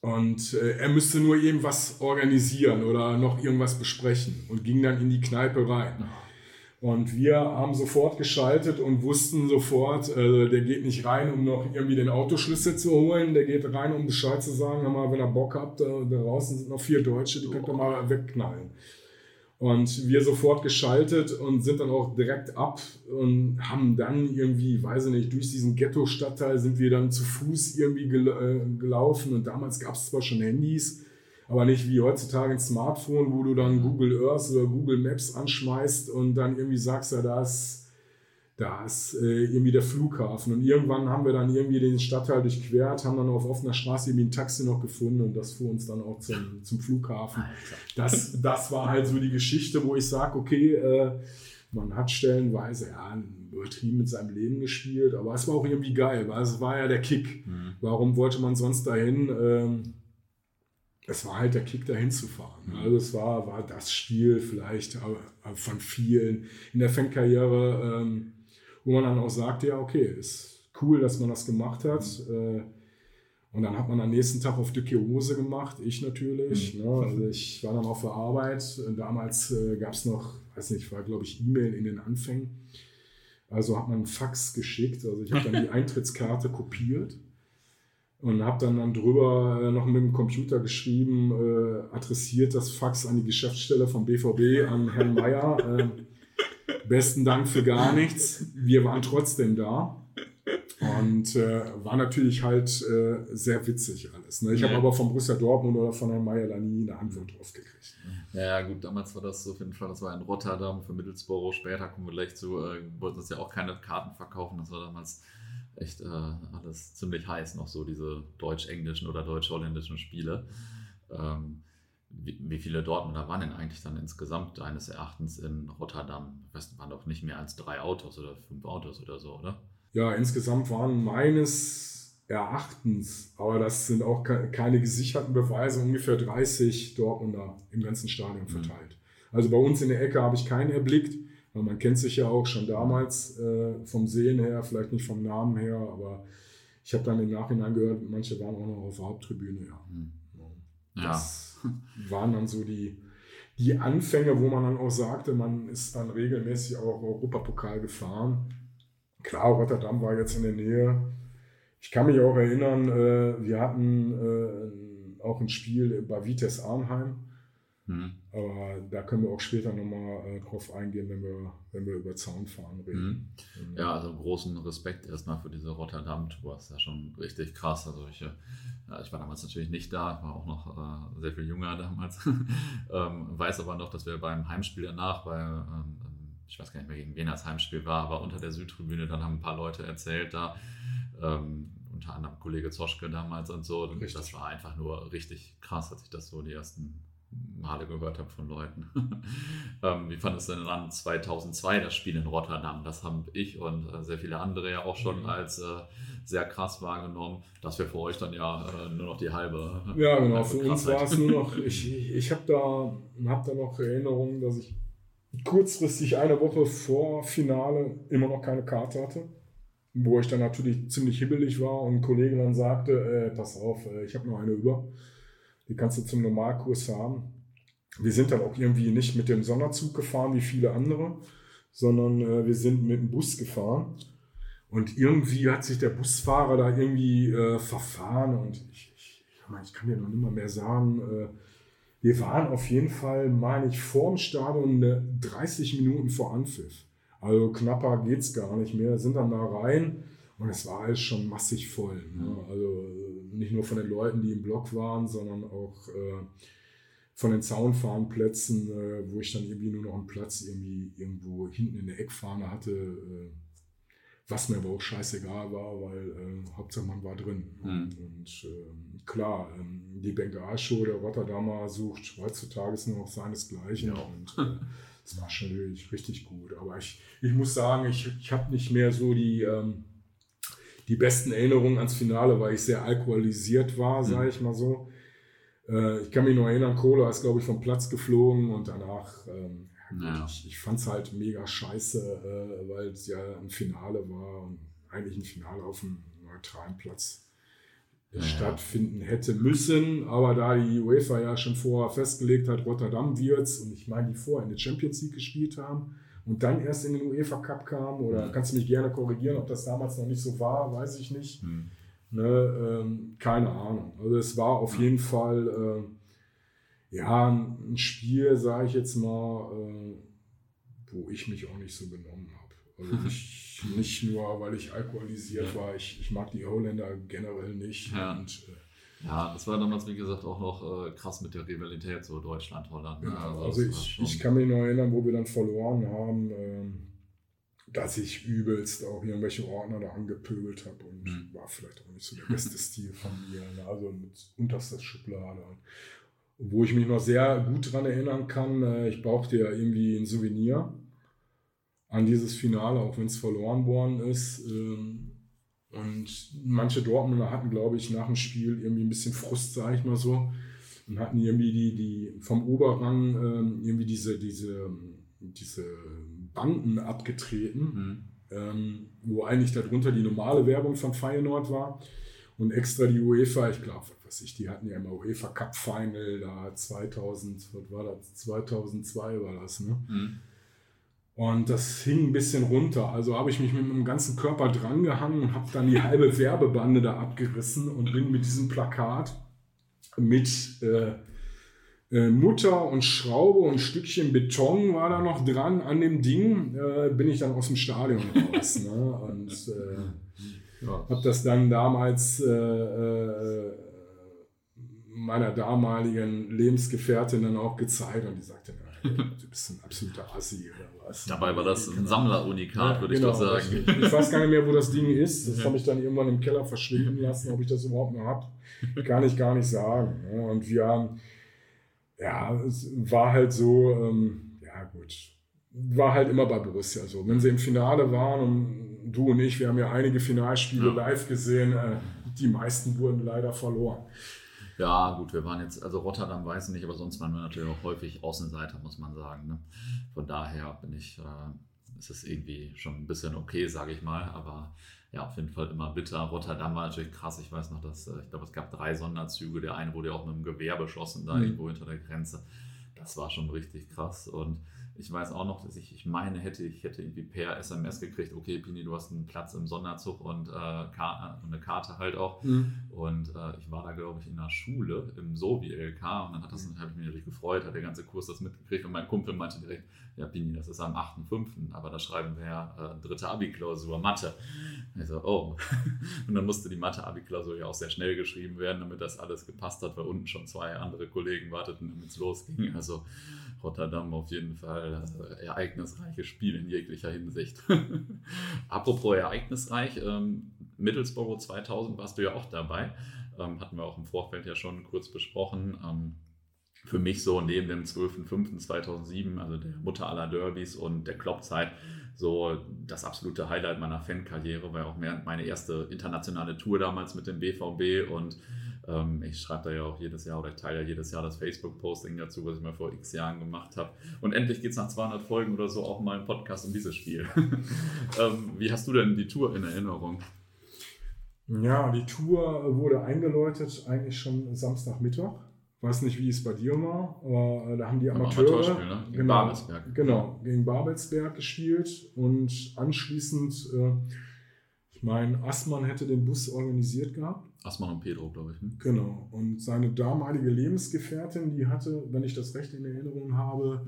Und äh, er müsste nur irgendwas organisieren oder noch irgendwas besprechen und ging dann in die Kneipe rein. Und wir haben sofort geschaltet und wussten sofort, äh, der geht nicht rein, um noch irgendwie den Autoschlüssel zu holen. Der geht rein, um Bescheid zu sagen, mal, wenn er Bock habt, da, da draußen sind noch vier Deutsche, die könnt ihr mal wegknallen. Und wir sofort geschaltet und sind dann auch direkt ab und haben dann irgendwie, weiß ich nicht, durch diesen Ghetto-Stadtteil sind wir dann zu Fuß irgendwie äh, gelaufen. Und damals gab es zwar schon Handys, aber nicht wie heutzutage ein Smartphone, wo du dann Google Earth oder Google Maps anschmeißt und dann irgendwie sagst, ja, da ist da ist äh, irgendwie der Flughafen. Und irgendwann haben wir dann irgendwie den Stadtteil durchquert, haben dann auf offener Straße irgendwie ein Taxi noch gefunden und das fuhr uns dann auch zum, zum Flughafen. Das, das war halt so die Geschichte, wo ich sage, okay, äh, man hat stellenweise ja, übertrieben mit seinem Leben gespielt, aber es war auch irgendwie geil, weil es war ja der Kick. Mhm. Warum wollte man sonst dahin? Ähm, es war halt der Kick, dahin zu fahren. Mhm. Also es war, war das Spiel vielleicht äh, von vielen in der Fankarriere. Ähm, wo man dann auch sagt, ja, okay, ist cool, dass man das gemacht hat. Mhm. Und dann hat man am nächsten Tag auf dicke Hose gemacht, ich natürlich. Mhm. Ne? Also ich war dann auf der Arbeit. Damals äh, gab es noch, weiß nicht, war glaube ich E-Mail in den Anfängen. Also hat man einen Fax geschickt. Also ich habe dann die Eintrittskarte kopiert und habe dann, dann drüber äh, noch mit dem Computer geschrieben, äh, adressiert das Fax an die Geschäftsstelle vom BVB an Herrn Meyer. Besten Dank für gar nichts. Wir waren trotzdem da. Und äh, war natürlich halt äh, sehr witzig alles. Ne? Ich ja. habe aber von Borussia Dortmund oder von Herrn Meyer da nie eine Antwort drauf gekriegt. Ja, gut, damals war das auf jeden Fall, das war in Rotterdam für Middlesbrough. Später kommen wir gleich zu, äh, wollten uns ja auch keine Karten verkaufen. Das war damals echt äh, alles ziemlich heiß, noch so diese deutsch-englischen oder deutsch-holländischen Spiele. Ähm, wie, wie, viele Dortmunder waren denn eigentlich dann insgesamt deines Erachtens in Rotterdam? Das waren doch nicht mehr als drei Autos oder fünf Autos oder so, oder? Ja, insgesamt waren meines Erachtens, aber das sind auch keine gesicherten Beweise, ungefähr 30 Dortmunder im ganzen Stadion mhm. verteilt. Mhm. Also bei uns in der Ecke habe ich keinen erblickt. Man kennt sich ja auch schon damals äh, vom Sehen her, vielleicht nicht vom Namen her, aber ich habe dann im Nachhinein gehört, manche waren auch noch auf der Haupttribüne. Ja. Mhm. Das ja. Waren dann so die, die Anfänge, wo man dann auch sagte, man ist dann regelmäßig auch Europapokal gefahren. Klar, Rotterdam war jetzt in der Nähe. Ich kann mich auch erinnern, äh, wir hatten äh, auch ein Spiel bei Vitesse Arnheim. Mhm. Aber da können wir auch später nochmal äh, drauf eingehen, wenn wir, wenn wir über Zaunfahren reden. Mhm. Ja, also großen Respekt erstmal für diese Rotterdam-Tour. Das ist ja schon richtig krass. Also ich, ja, ich war damals natürlich nicht da, war auch noch äh, sehr viel jünger damals. ähm, weiß aber noch, dass wir beim Heimspiel danach, bei ähm, ich weiß gar nicht mehr, gegen wen das Heimspiel war, aber unter der Südtribüne, dann haben ein paar Leute erzählt da, ähm, unter anderem Kollege Zoschke damals und so. Und das war einfach nur richtig krass, als ich das so die ersten Male gehört habe von Leuten. ähm, wie fand es denn dann 2002 das Spiel in Rotterdam? Das haben ich und äh, sehr viele andere ja auch schon mhm. als äh, sehr krass wahrgenommen. Das wäre für euch dann ja äh, nur noch die halbe. Ja, genau. Für uns war es nur noch, ich, ich, habe da, hab da noch Erinnerungen, dass ich kurzfristig eine Woche vor Finale immer noch keine Karte hatte. Wo ich dann natürlich ziemlich hibbelig war und ein Kollege dann sagte, pass auf, ich habe noch eine über. Die kannst du zum Normalkurs haben. Wir sind dann auch irgendwie nicht mit dem Sonderzug gefahren wie viele andere, sondern äh, wir sind mit dem Bus gefahren. Und irgendwie hat sich der Busfahrer da irgendwie äh, verfahren und ich, ich, ich, kann dir noch nicht mal mehr sagen, äh, wir waren auf jeden Fall, meine ich, vor dem Stadion 30 Minuten vor Anpfiff. Also knapper geht es gar nicht mehr. Sind dann da rein und es war alles schon massig voll. Ne? Also äh, nicht nur von den Leuten, die im Block waren, sondern auch äh, von den Zaunfahrenplätzen, äh, wo ich dann irgendwie nur noch einen Platz irgendwie irgendwo hinten in der Eckfahne hatte. Äh, was mir aber auch scheißegal war, weil äh, Hauptsache man war drin. Mhm. Und äh, klar, ähm, die Bengal-Show der Rotterdamer sucht heutzutage nur noch seinesgleichen. Ja. Und äh, das war schon wirklich richtig gut. Aber ich, ich muss sagen, ich, ich habe nicht mehr so die, ähm, die besten Erinnerungen ans Finale, weil ich sehr alkoholisiert war, mhm. sage ich mal so. Äh, ich kann mich noch erinnern, Kohle ist, glaube ich, vom Platz geflogen und danach ähm, ja. Ich, ich fand es halt mega scheiße, äh, weil es ja ein Finale war und eigentlich ein Finale auf einem neutralen Platz ja. stattfinden hätte müssen. Aber da die UEFA ja schon vorher festgelegt hat, Rotterdam wird's und ich meine, die vorher in der Champions League gespielt haben und dann erst in den UEFA Cup kamen, oder mhm. kannst du mich gerne korrigieren, ob das damals noch nicht so war, weiß ich nicht. Mhm. Ne, ähm, keine Ahnung. Also es war auf jeden Fall. Äh, ja, ein Spiel, sage ich jetzt mal, äh, wo ich mich auch nicht so benommen habe. Also nicht, nicht nur, weil ich alkoholisiert war, ich, ich mag die Holländer generell nicht. Ja. Und, äh, ja, das war damals, wie gesagt, auch noch äh, krass mit der Rivalität, so Deutschland-Holland. Ne? Ja, also, also ich, ich kann mich noch erinnern, wo wir dann verloren haben, ähm, dass ich übelst auch irgendwelche Ordner da angepöbelt habe und mhm. war vielleicht auch nicht so der beste Stil von mir. Ne? Also mit unterster Schublade. Wo ich mich noch sehr gut daran erinnern kann, äh, ich brauchte ja irgendwie ein Souvenir an dieses Finale, auch wenn es verloren worden ist. Ähm, und manche Dortmunder hatten, glaube ich, nach dem Spiel irgendwie ein bisschen Frust, sage ich mal so, und hatten irgendwie die, die vom Oberrang ähm, irgendwie diese, diese, diese Banden abgetreten, mhm. Ähm, wo eigentlich darunter die normale Werbung von Feyenoord war. Und extra die UEFA, ich glaube, was weiß ich, die hatten ja immer UEFA Cup Final da 2000, was war das? 2002 war das, ne? Mhm. Und das hing ein bisschen runter. Also habe ich mich mit meinem ganzen Körper drangehangen und habe dann die halbe Werbebande da abgerissen und bin mit diesem Plakat mit äh, äh, Mutter und Schraube und Stückchen Beton war da noch dran an dem Ding, äh, bin ich dann aus dem Stadion raus. ne? Und äh, ja. habe das dann damals äh, äh, meiner damaligen Lebensgefährtin dann auch gezeigt und die sagte, du bist ein absoluter Assi oder was. Dabei war das ein genau. Sammlerunikat, würde genau, ich doch sagen. Ich, ich, weiß gar nicht mehr, wo das Ding ist. Das habe ich dann irgendwann im Keller verschwinden lassen. Ob ich das überhaupt noch habe, kann ich gar nicht sagen. Ne? Und wir haben, ja, es war halt so, ähm, ja gut, war halt immer bei Borussia so. Wenn sie im Finale waren und du und ich, wir haben ja einige Finalspiele ja. live gesehen, äh, die meisten wurden leider verloren. Ja, gut, wir waren jetzt, also Rotterdam weiß ich nicht, aber sonst waren wir natürlich auch häufig Außenseiter, muss man sagen. Ne? Von daher bin ich, äh, ist es irgendwie schon ein bisschen okay, sage ich mal, aber ja, auf jeden Fall immer bitter. Rotterdam war natürlich krass. Ich weiß noch, dass, äh, ich glaube, es gab drei Sonderzüge. Der eine wurde ja auch mit einem Gewehr beschossen, da mhm. irgendwo hinter der Grenze. Das war schon richtig krass. Und ich weiß auch noch, dass ich, ich meine, hätte, ich hätte irgendwie per SMS gekriegt, okay, Pini, du hast einen Platz im Sonderzug und äh, eine Karte halt auch. Mhm. Und äh, ich war da, glaube ich, in der Schule im Sovi-LK und dann hat das, mhm. habe ich mich natürlich gefreut, hat der ganze Kurs das mitgekriegt und mein Kumpel meinte direkt, ja, Pini, das ist am 8.5., aber da schreiben wir ja äh, dritte Abi-Klausur, Mathe. Ich so, oh. Und dann musste die Mathe-Abi-Klausur ja auch sehr schnell geschrieben werden, damit das alles gepasst hat, weil unten schon zwei andere Kollegen warteten, damit es losging. Also Rotterdam auf jeden Fall äh, ereignisreiches Spiel in jeglicher Hinsicht. Apropos ereignisreich, ähm, Middlesbrough 2000 warst du ja auch dabei. Ähm, hatten wir auch im Vorfeld ja schon kurz besprochen. Ähm, für mich so neben dem 12.05.2007, also der Mutter aller Derbys und der Kloppzeit, so das absolute Highlight meiner Fankarriere, weil auch meine erste internationale Tour damals mit dem BVB und ähm, ich schreibe da ja auch jedes Jahr oder ich teile ja jedes Jahr das Facebook-Posting dazu, was ich mal vor x Jahren gemacht habe. Und endlich geht es nach 200 Folgen oder so auch mal im Podcast um dieses Spiel. ähm, wie hast du denn die Tour in Erinnerung? Ja, die Tour wurde eingeläutet eigentlich schon Samstagmittag. Weiß nicht, wie es bei dir war, aber äh, da haben die Amateure ne? gegen genau, Babelsberg. Genau, gegen Babelsberg gespielt und anschließend, äh, ich meine, Assmann hätte den Bus organisiert gehabt. Assmann und Pedro, glaube ich. Ne? Genau. Und seine damalige Lebensgefährtin, die hatte, wenn ich das recht in Erinnerung habe,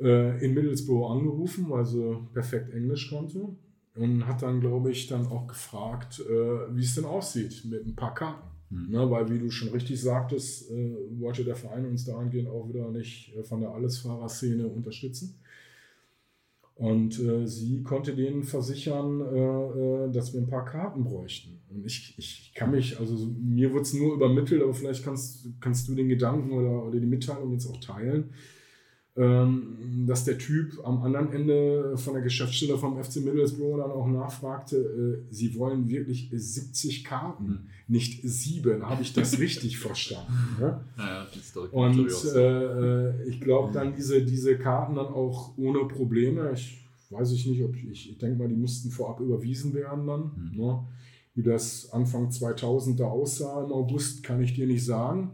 äh, in Middlesbrough angerufen, weil sie perfekt Englisch konnte. Und hat dann, glaube ich, dann auch gefragt, äh, wie es denn aussieht mit ein paar Karten. Mhm. Ne, weil, wie du schon richtig sagtest, äh, wollte der Verein uns dahingehend auch wieder nicht von der Allesfahrerszene unterstützen. Und äh, sie konnte denen versichern, äh, äh, dass wir ein paar Karten bräuchten. Und ich, ich kann mich, also mir wird es nur übermittelt, aber vielleicht kannst, kannst du den Gedanken oder, oder die Mitteilung jetzt auch teilen, dass der Typ am anderen Ende von der Geschäftsstelle vom FC Middlesbrough dann auch nachfragte, äh, sie wollen wirklich 70 Karten, hm. nicht sieben. Habe ich das richtig verstanden? Ne? Ja, Und äh, äh, ich glaube dann diese, diese Karten dann auch ohne Probleme. Ich weiß ich nicht, ob ich, ich denke mal, die mussten vorab überwiesen werden dann. Mhm. Ne? Wie das Anfang 2000 da aussah im August, kann ich dir nicht sagen.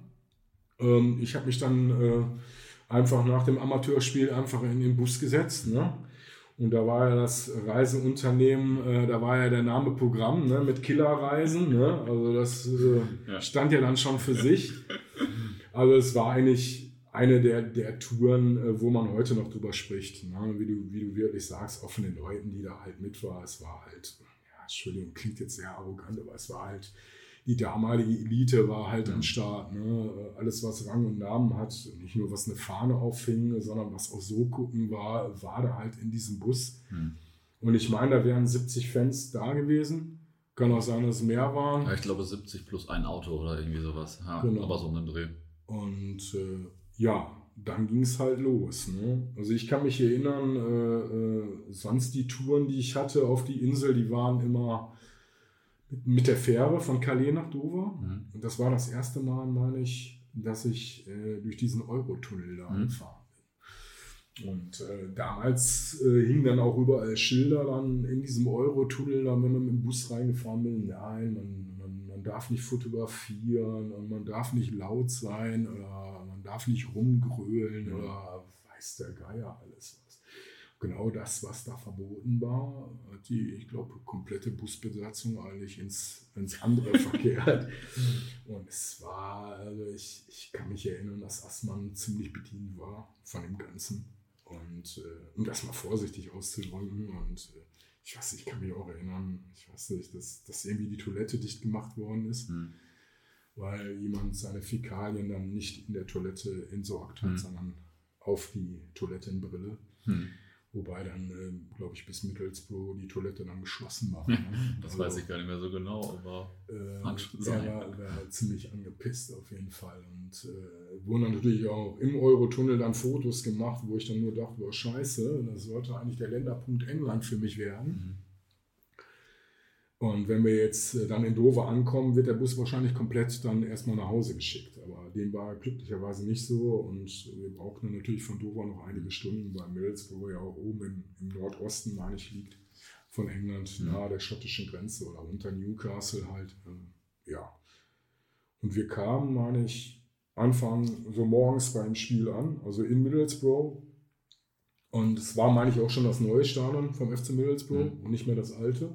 Ähm, ich habe mich dann äh, einfach nach dem Amateurspiel einfach in den Bus gesetzt. Ne? Und da war ja das Reiseunternehmen, äh, da war ja der Name Programm ne, mit Killerreisen. Ne? Also das äh, ja. stand ja dann schon für sich. Also es war eigentlich eine der, der Touren, äh, wo man heute noch drüber spricht. Ne? Wie, du, wie du wirklich sagst, auch von den Leuten, die da halt mit waren. Es war halt, ja, Entschuldigung, klingt jetzt sehr arrogant, aber es war halt die damalige Elite war halt am Start. Ne? Alles, was Rang und Namen hat, nicht nur was eine Fahne auffing, sondern was auch so gucken war, war da halt in diesem Bus. Mhm. Und ich meine, da wären 70 Fans da gewesen. Kann auch sein, dass es mehr waren. Ja, ich glaube 70 plus ein Auto oder irgendwie sowas. Ja, genau. Aber so einen Dreh. Und äh, ja, dann ging es halt los. Ne? Also ich kann mich erinnern, äh, äh, sonst die Touren, die ich hatte auf die Insel, die waren immer mit der Fähre von Calais nach Dover. Mhm. Und das war das erste Mal, meine ich, dass ich äh, durch diesen Eurotunnel da mhm. gefahren bin. Und äh, damals äh, hingen dann auch überall Schilder dann in diesem Eurotunnel, da wenn man mit dem Bus reingefahren bin. Nein, man, man, man darf nicht fotografieren und man darf nicht laut sein oder man darf nicht rumgrölen mhm. oder weiß der Geier alles. Genau das, was da verboten war, hat die, ich glaube, komplette Busbesatzung eigentlich ins, ins andere verkehrt. Und es war, also ich, ich kann mich erinnern, dass Assmann ziemlich bedient war von dem Ganzen. Und äh, um das mal vorsichtig auszudrücken und äh, ich weiß nicht, ich kann mich auch erinnern, ich weiß nicht, dass, dass irgendwie die Toilette dicht gemacht worden ist, mhm. weil jemand seine Fäkalien dann nicht in der Toilette entsorgt hat, mhm. sondern auf die Toilettenbrille. Mhm. Wobei dann, äh, glaube ich, bis Middlesbrough die Toilette dann geschlossen war. Ne? das also, weiß ich gar nicht mehr so genau, aber äh. Er war, war ziemlich angepisst auf jeden Fall. Und äh, wurden dann natürlich auch im Eurotunnel dann Fotos gemacht, wo ich dann nur dachte, boah, scheiße, das sollte eigentlich der Länderpunkt England für mich werden. Mhm. Und wenn wir jetzt äh, dann in Dover ankommen, wird der Bus wahrscheinlich komplett dann erstmal nach Hause geschickt. Aber dem war glücklicherweise nicht so und wir brauchten natürlich von Dover noch einige Stunden, weil Middlesbrough ja auch oben im, im Nordosten, meine ich, liegt von England, mhm. nahe der schottischen Grenze oder unter Newcastle halt. Äh, ja. Und wir kamen, meine ich, Anfang so morgens beim Spiel an, also in Middlesbrough. Und es war, meine ich, auch schon das neue Stadion vom FC Middlesbrough mhm. und nicht mehr das alte.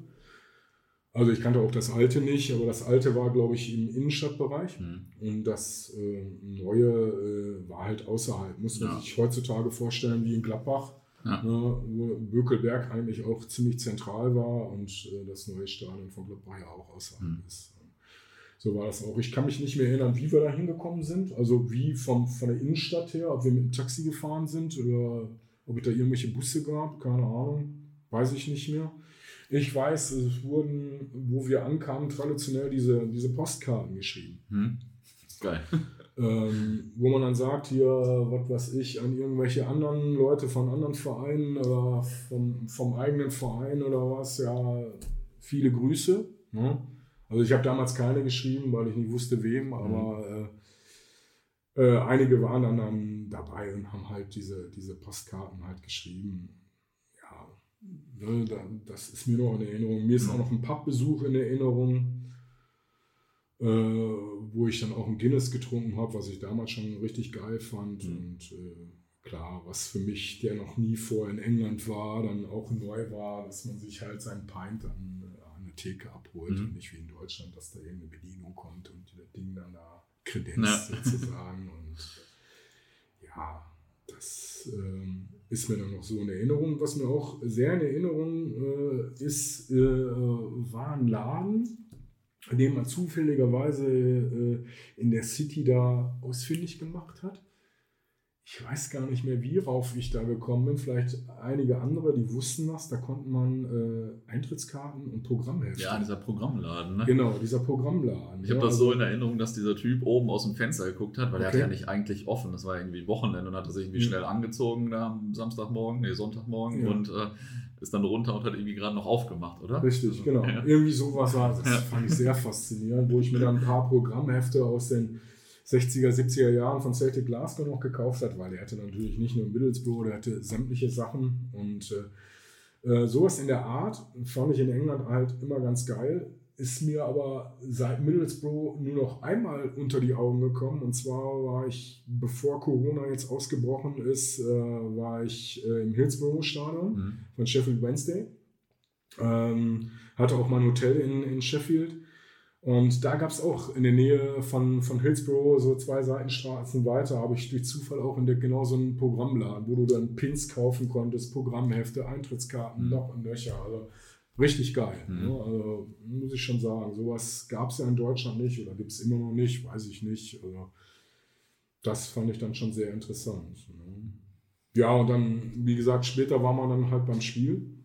Also ich kannte auch das alte nicht, aber das alte war, glaube ich, im Innenstadtbereich. Mhm. Und das äh, neue äh, war halt außerhalb. Muss man ja. sich heutzutage vorstellen wie in Gladbach, ja. ne, wo Bökelberg eigentlich auch ziemlich zentral war und äh, das neue Stadion von Gladbach ja auch außerhalb mhm. ist. So war das auch. Ich kann mich nicht mehr erinnern, wie wir da hingekommen sind. Also wie vom, von der Innenstadt her, ob wir mit dem Taxi gefahren sind oder ob es da irgendwelche Busse gab, keine Ahnung. Weiß ich nicht mehr. Ich weiß, es wurden, wo wir ankamen, traditionell diese, diese Postkarten geschrieben. Hm. Geil. Ähm, wo man dann sagt, hier, was weiß ich, an irgendwelche anderen Leute von anderen Vereinen oder vom, vom eigenen Verein oder was, ja, viele Grüße. Ne? Also ich habe damals keine geschrieben, weil ich nicht wusste, wem, aber mhm. äh, äh, einige waren dann, dann dabei und haben halt diese, diese Postkarten halt geschrieben. Ne, das ist mir noch in Erinnerung. Mir ist auch noch ein Pappbesuch in Erinnerung, äh, wo ich dann auch ein Guinness getrunken habe, was ich damals schon richtig geil fand. Mhm. Und äh, klar, was für mich, der noch nie vorher in England war, dann auch neu war, dass man sich halt sein Pint an, an eine Theke abholt mhm. und nicht wie in Deutschland, dass da irgendeine Bedienung kommt und das Ding dann da kredenzt ja. sozusagen. Und ja, das. Ähm, ist mir dann noch so in Erinnerung. Was mir auch sehr in Erinnerung äh, ist, äh, war ein Laden, den man zufälligerweise äh, in der City da ausfindig gemacht hat ich weiß gar nicht mehr, wie rauf ich da gekommen bin. Vielleicht einige andere, die wussten das. Da konnte man äh, Eintrittskarten und Programmhefte. Ja, dieser Programmladen, ne? Genau, dieser Programmladen. Ich habe das also, so in Erinnerung, dass dieser Typ oben aus dem Fenster geguckt hat, weil okay. er hat ja nicht eigentlich offen. Das war irgendwie Wochenende und hat er sich irgendwie mhm. schnell angezogen da am Samstagmorgen, nee, Sonntagmorgen ja. und äh, ist dann runter und hat irgendwie gerade noch aufgemacht, oder? Richtig, also, genau. Ja. Irgendwie sowas war das. Ja. fand ich sehr faszinierend, wo ich mir dann ein paar Programmhefte aus den 60er, 70er Jahren von Celtic Glasgow noch gekauft hat, weil er hatte natürlich nicht nur Middlesbrough, der hatte sämtliche Sachen und äh, äh, sowas in der Art fand ich in England halt immer ganz geil. Ist mir aber seit Middlesbrough nur noch einmal unter die Augen gekommen. Und zwar war ich, bevor Corona jetzt ausgebrochen ist, äh, war ich äh, im Hillsborough-Stadion mhm. von Sheffield Wednesday. Ähm, hatte auch mein Hotel in, in Sheffield und da gab es auch in der Nähe von, von Hillsborough, so zwei Seitenstraßen weiter, habe ich durch Zufall auch entdeckt, genau so einen Programmladen, wo du dann Pins kaufen konntest, Programmhefte, Eintrittskarten, mhm. noch und nöcher. Also richtig geil. Mhm. Ne? Also muss ich schon sagen, sowas gab es ja in Deutschland nicht oder gibt es immer noch nicht, weiß ich nicht. Also das fand ich dann schon sehr interessant. Ne? Ja, und dann, wie gesagt, später war man dann halt beim Spiel.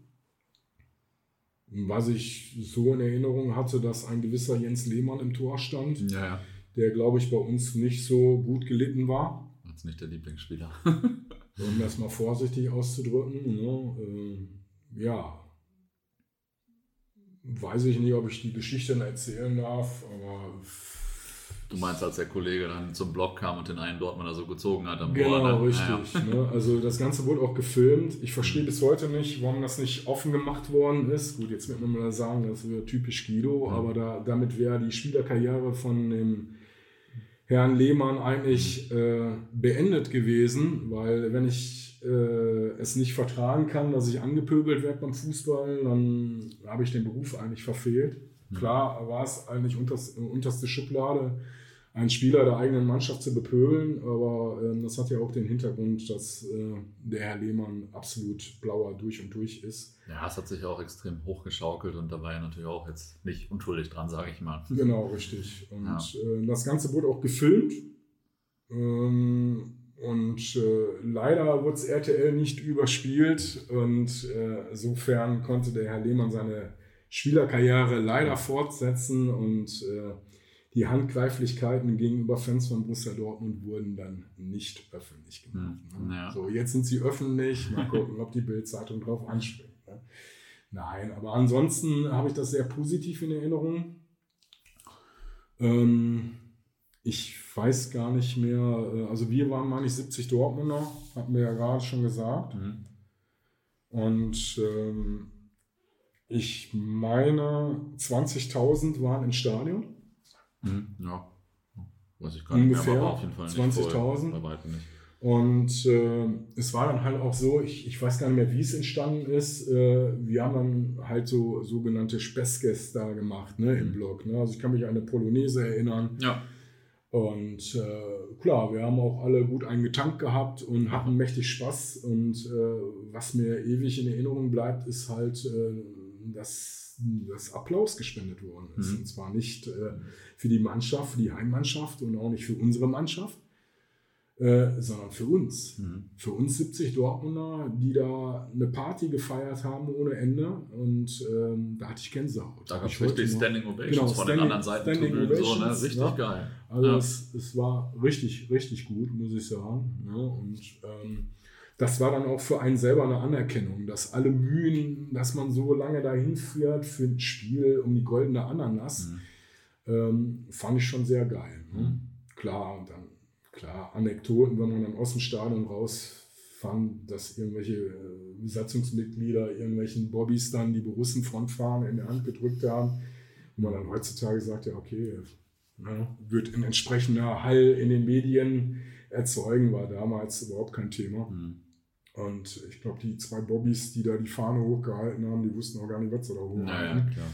Was ich so in Erinnerung hatte, dass ein gewisser Jens Lehmann im Tor stand, ja, ja. der, glaube ich, bei uns nicht so gut gelitten war. Jetzt nicht der Lieblingsspieler. um das mal vorsichtig auszudrücken. Ne? Äh, ja, weiß ich nicht, ob ich die Geschichte erzählen darf, aber Du meinst, als der Kollege dann zum Block kam und den einen Dortmunder so gezogen hat am Genau, Bohr, ne? richtig. Ja, Ne? Also das Ganze wurde auch gefilmt. Ich verstehe bis heute nicht, warum das nicht offen gemacht worden ist. Gut, jetzt wird man mal sagen, das wäre typisch Guido, Mhm. aber da, damit wäre die Spielerkarriere von dem Herrn Lehmann eigentlich äh, beendet gewesen, weil wenn ich äh, es nicht vertragen kann, dass ich angepöbelt werde beim Fußball, dann habe ich den Beruf eigentlich verfehlt. Klar war es eigentlich unters, unterste Schublade, einen Spieler der eigenen Mannschaft zu bepöbeln, aber ähm, das hat ja auch den Hintergrund, dass äh, der Herr Lehmann absolut blauer durch und durch ist. Ja, es hat sich auch extrem hochgeschaukelt und da war er natürlich auch jetzt nicht unschuldig dran, sage ich mal. Genau, richtig. Und Ja. äh, das Ganze wurde auch gefilmt. Ähm, und äh, leider wurde es RTL nicht überspielt. Und äh, insofern konnte der Herr Lehmann seine Spielerkarriere leider fortsetzen. Und äh, die Handgreiflichkeiten gegenüber Fans von Borussia Dortmund wurden dann nicht öffentlich gemacht. Hm, ne? ja. So, jetzt sind sie öffentlich. Mal gucken, ob die Bild-Zeitung drauf anspringt. Ne? Nein, aber ansonsten habe ich das sehr positiv in Erinnerung. Ähm, ich weiß gar nicht mehr, äh, also wir waren, meine ich, 70 Dortmunder, hatten wir ja gerade schon gesagt. Mhm. Und ähm, ich meine, 20.000 waren im Stadion. Mhm. Ja. Weiß ich gar nicht Ungefähr mehr, aber auf jeden Fall nicht 20.000. weitem nicht. Und äh, es war dann halt auch so, ich, ich weiß gar nicht mehr, wie es entstanden ist. Äh, wir haben dann halt so sogenannte Speskes da gemacht, ne, im Mhm. Blog. Ne? Also ich kann mich an eine Polonaise erinnern. Ja. Und äh, klar, wir haben auch alle gut einen getankt gehabt und hatten mächtig Spaß. Und äh, was mir ewig in Erinnerung bleibt, ist halt, dass das Applaus gespendet worden ist. Mhm. Und zwar nicht äh, für die Mannschaft, für die Heimmannschaft und auch nicht für unsere Mannschaft, äh, sondern für uns. Mhm. Für uns 70 Dortmunder, die da eine Party gefeiert haben ohne Ende. Und ähm, da hatte ich Gänsehaut. Da gab es richtig. Standing Ovations Genau, von den Standing- anderen Seiten. Standing so, ne? Ovations, Richtig ja. geil. Also Ja. es, es war richtig, richtig gut, muss ich sagen. Ja, und ähm, das war dann auch für einen selber eine Anerkennung, dass alle Mühen, dass man so lange dahin führt für ein Spiel um die goldene Ananas, Mhm. ähm, fand ich schon sehr geil. Ne? Mhm. Klar, und dann, klar, Anekdoten, wenn man dann aus dem Stadion rausfand, dass irgendwelche äh, Besatzungsmitglieder irgendwelchen Bobbys dann die Borussenfrontfahne in der Hand gedrückt haben, wo man dann heutzutage sagt, ja, okay, ne, wird ein entsprechender Hall in den Medien erzeugen, war damals überhaupt kein Thema. Mhm. Und ich glaube, die zwei Bobbys, die da die Fahne hochgehalten haben, die wussten auch gar nicht, was sie da hochhalten. Naja, klar.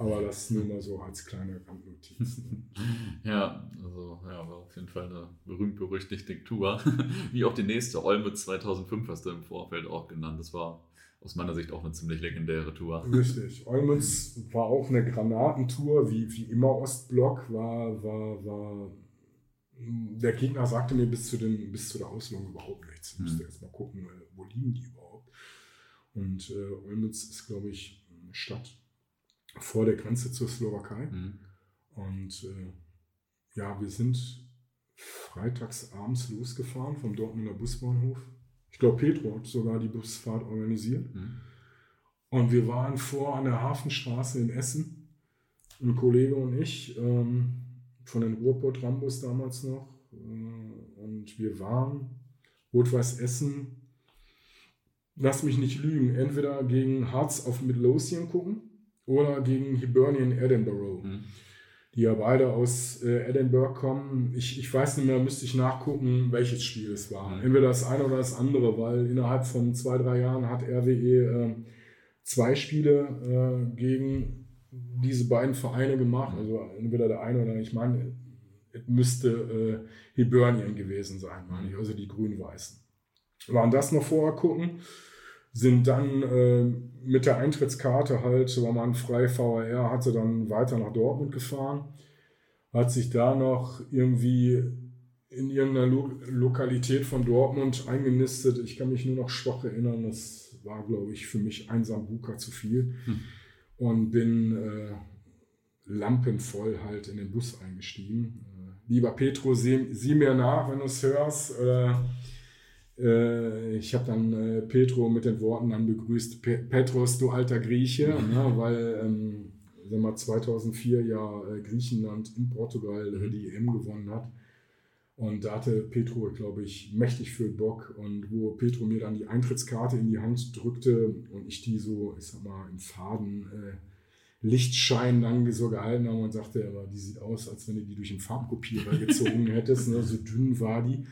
Aber das nur mal so als kleine Randnotiz. ne? Ja, also ja, war auf jeden Fall eine berühmt-berüchtigte Tour. Wie auch die nächste, Olmütz 2005 hast du im Vorfeld auch genannt. Das war aus meiner Sicht auch eine ziemlich legendäre Tour. Richtig. Olmütz war auch eine Granatentour, wie, wie immer Ostblock, war, war, war. Der Gegner sagte mir bis zu, den, bis zu der Auslösung überhaupt nichts. Ich musste Hm. erst mal gucken, äh, wo liegen die überhaupt. Und äh, Olmütz ist, glaube ich, eine Stadt vor der Grenze zur Slowakei. Mhm. Und äh, ja, wir sind freitags abends losgefahren vom Dortmunder Busbahnhof. Ich glaube, Petro hat sogar die Busfahrt organisiert. Mhm. Und wir waren vor an der Hafenstraße in Essen, ein Kollege und ich, ähm, von den Ruhrpott Rambus damals noch. Äh, und wir waren Rot-Weiß Essen, lass mich nicht lügen, entweder gegen Hearts of Midlothian gucken oder gegen Hibernian Edinburgh, Mhm. die ja beide aus äh, Edinburgh kommen. Ich, ich weiß nicht mehr, müsste ich nachgucken, welches Spiel es war. Mhm. Entweder das eine oder das andere, weil innerhalb von zwei, drei Jahren hat RWE äh, zwei Spiele äh, gegen diese beiden Vereine gemacht. Also entweder der eine oder ich meine, es müsste äh, Hibernian gewesen sein, meine ich, also die Grün-Weißen. Waren das noch vorher gucken, sind dann äh, mit der Eintrittskarte halt, weil man frei VRR hatte, dann weiter nach Dortmund gefahren. Hat sich da noch irgendwie in irgendeiner Lo Lokalität von Dortmund eingenistet. Ich kann mich nur noch schwach erinnern, das war, glaube ich, für mich ein Sambuka zu viel. Hm. Und bin äh, lampenvoll halt in den Bus eingestiegen. Äh, lieber Petro, sieh, sieh mir nach, wenn du es hörst. Oder, äh, ich habe dann äh, Petro mit den Worten dann begrüßt, Pe Petros, du alter Grieche, ne, weil ähm, sag mal, 2004 ja äh, Griechenland in Portugal äh, die EM gewonnen hat. Und da hatte Petro, glaube ich, mächtig für Bock. Und wo Petro mir dann die Eintrittskarte in die Hand drückte und ich die so, ich sag mal, im Faden äh, Lichtschein dann so gehalten habe und sagte, aber die sieht aus, als wenn du die durch einen Farbkopierer gezogen hättest. Ne? So dünn war die.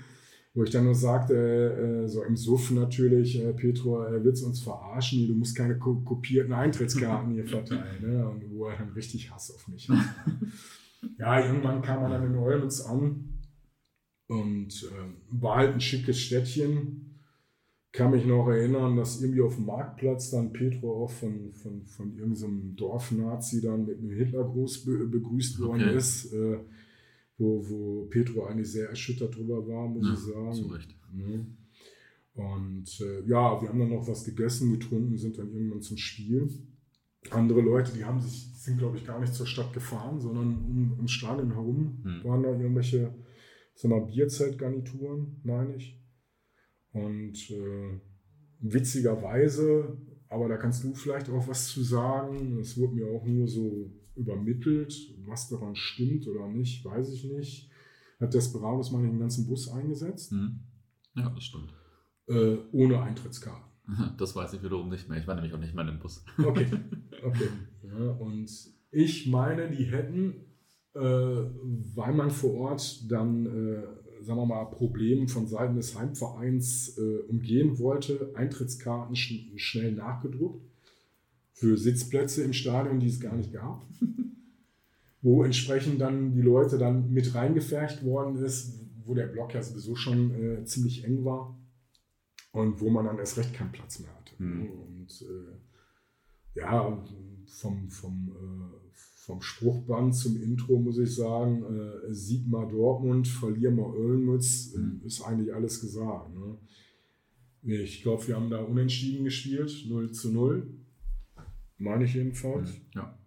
Wo ich dann nur sagte, äh, so im Suff natürlich, äh, Petro, äh, willst du uns verarschen? Du musst keine ko kopierten Eintrittskarten hier verteilen. Ne? Und wo er dann richtig Hass auf mich hat. ja, irgendwann kam er dann in Olmens an und äh, war halt ein schickes Städtchen. Kann mich noch erinnern, dass irgendwie auf dem Marktplatz dann Petro auch von, von, von irgendeinem Dorfnazi dann mit einem Hitlergruß be begrüßt worden okay. ist. Äh, wo, wo Petro eigentlich sehr erschüttert drüber war, muss ja, ich sagen. Zu Recht. Ja. Und äh, ja, wir haben dann noch was gegessen, getrunken, sind dann irgendwann zum Spiel. Andere Leute, die haben sich, sind glaube ich gar nicht zur Stadt gefahren, sondern um, ums Stadion herum hm. waren da irgendwelche sag mal, Bierzeltgarnituren, meine ich. Und äh, witzigerweise, aber da kannst du vielleicht auch was zu sagen, es wurde mir auch nur so übermittelt, was daran stimmt oder nicht, weiß ich nicht. Hat Desperados mal den ganzen Bus eingesetzt. Mhm. Ja, das stimmt. Äh, ohne Eintrittskarte. Das weiß ich wiederum nicht mehr. Ich war nämlich auch nicht mehr im Bus. Okay, okay. Ja, und ich meine, die hätten weil man vor Ort dann, äh, sagen wir mal, Probleme von Seiten des Heimvereins äh, umgehen wollte, Eintrittskarten sch schnell nachgedruckt für Sitzplätze im Stadion, die es gar nicht gab. wo entsprechend dann die Leute dann mit reingefercht worden ist, wo der Block ja sowieso schon äh, ziemlich eng war und wo man dann erst recht keinen Platz mehr hatte. Mhm. Und äh, ja, vom, vom äh, vom Spruchband zum Intro muss ich sagen, äh, sieg mal Dortmund, verlier mal Ölmütz, äh, mhm. ist eigentlich alles gesagt. Ne? Ich glaube, wir haben da unentschieden gespielt, 0 zu 0. Meine ich jedenfalls. Mhm. Ja.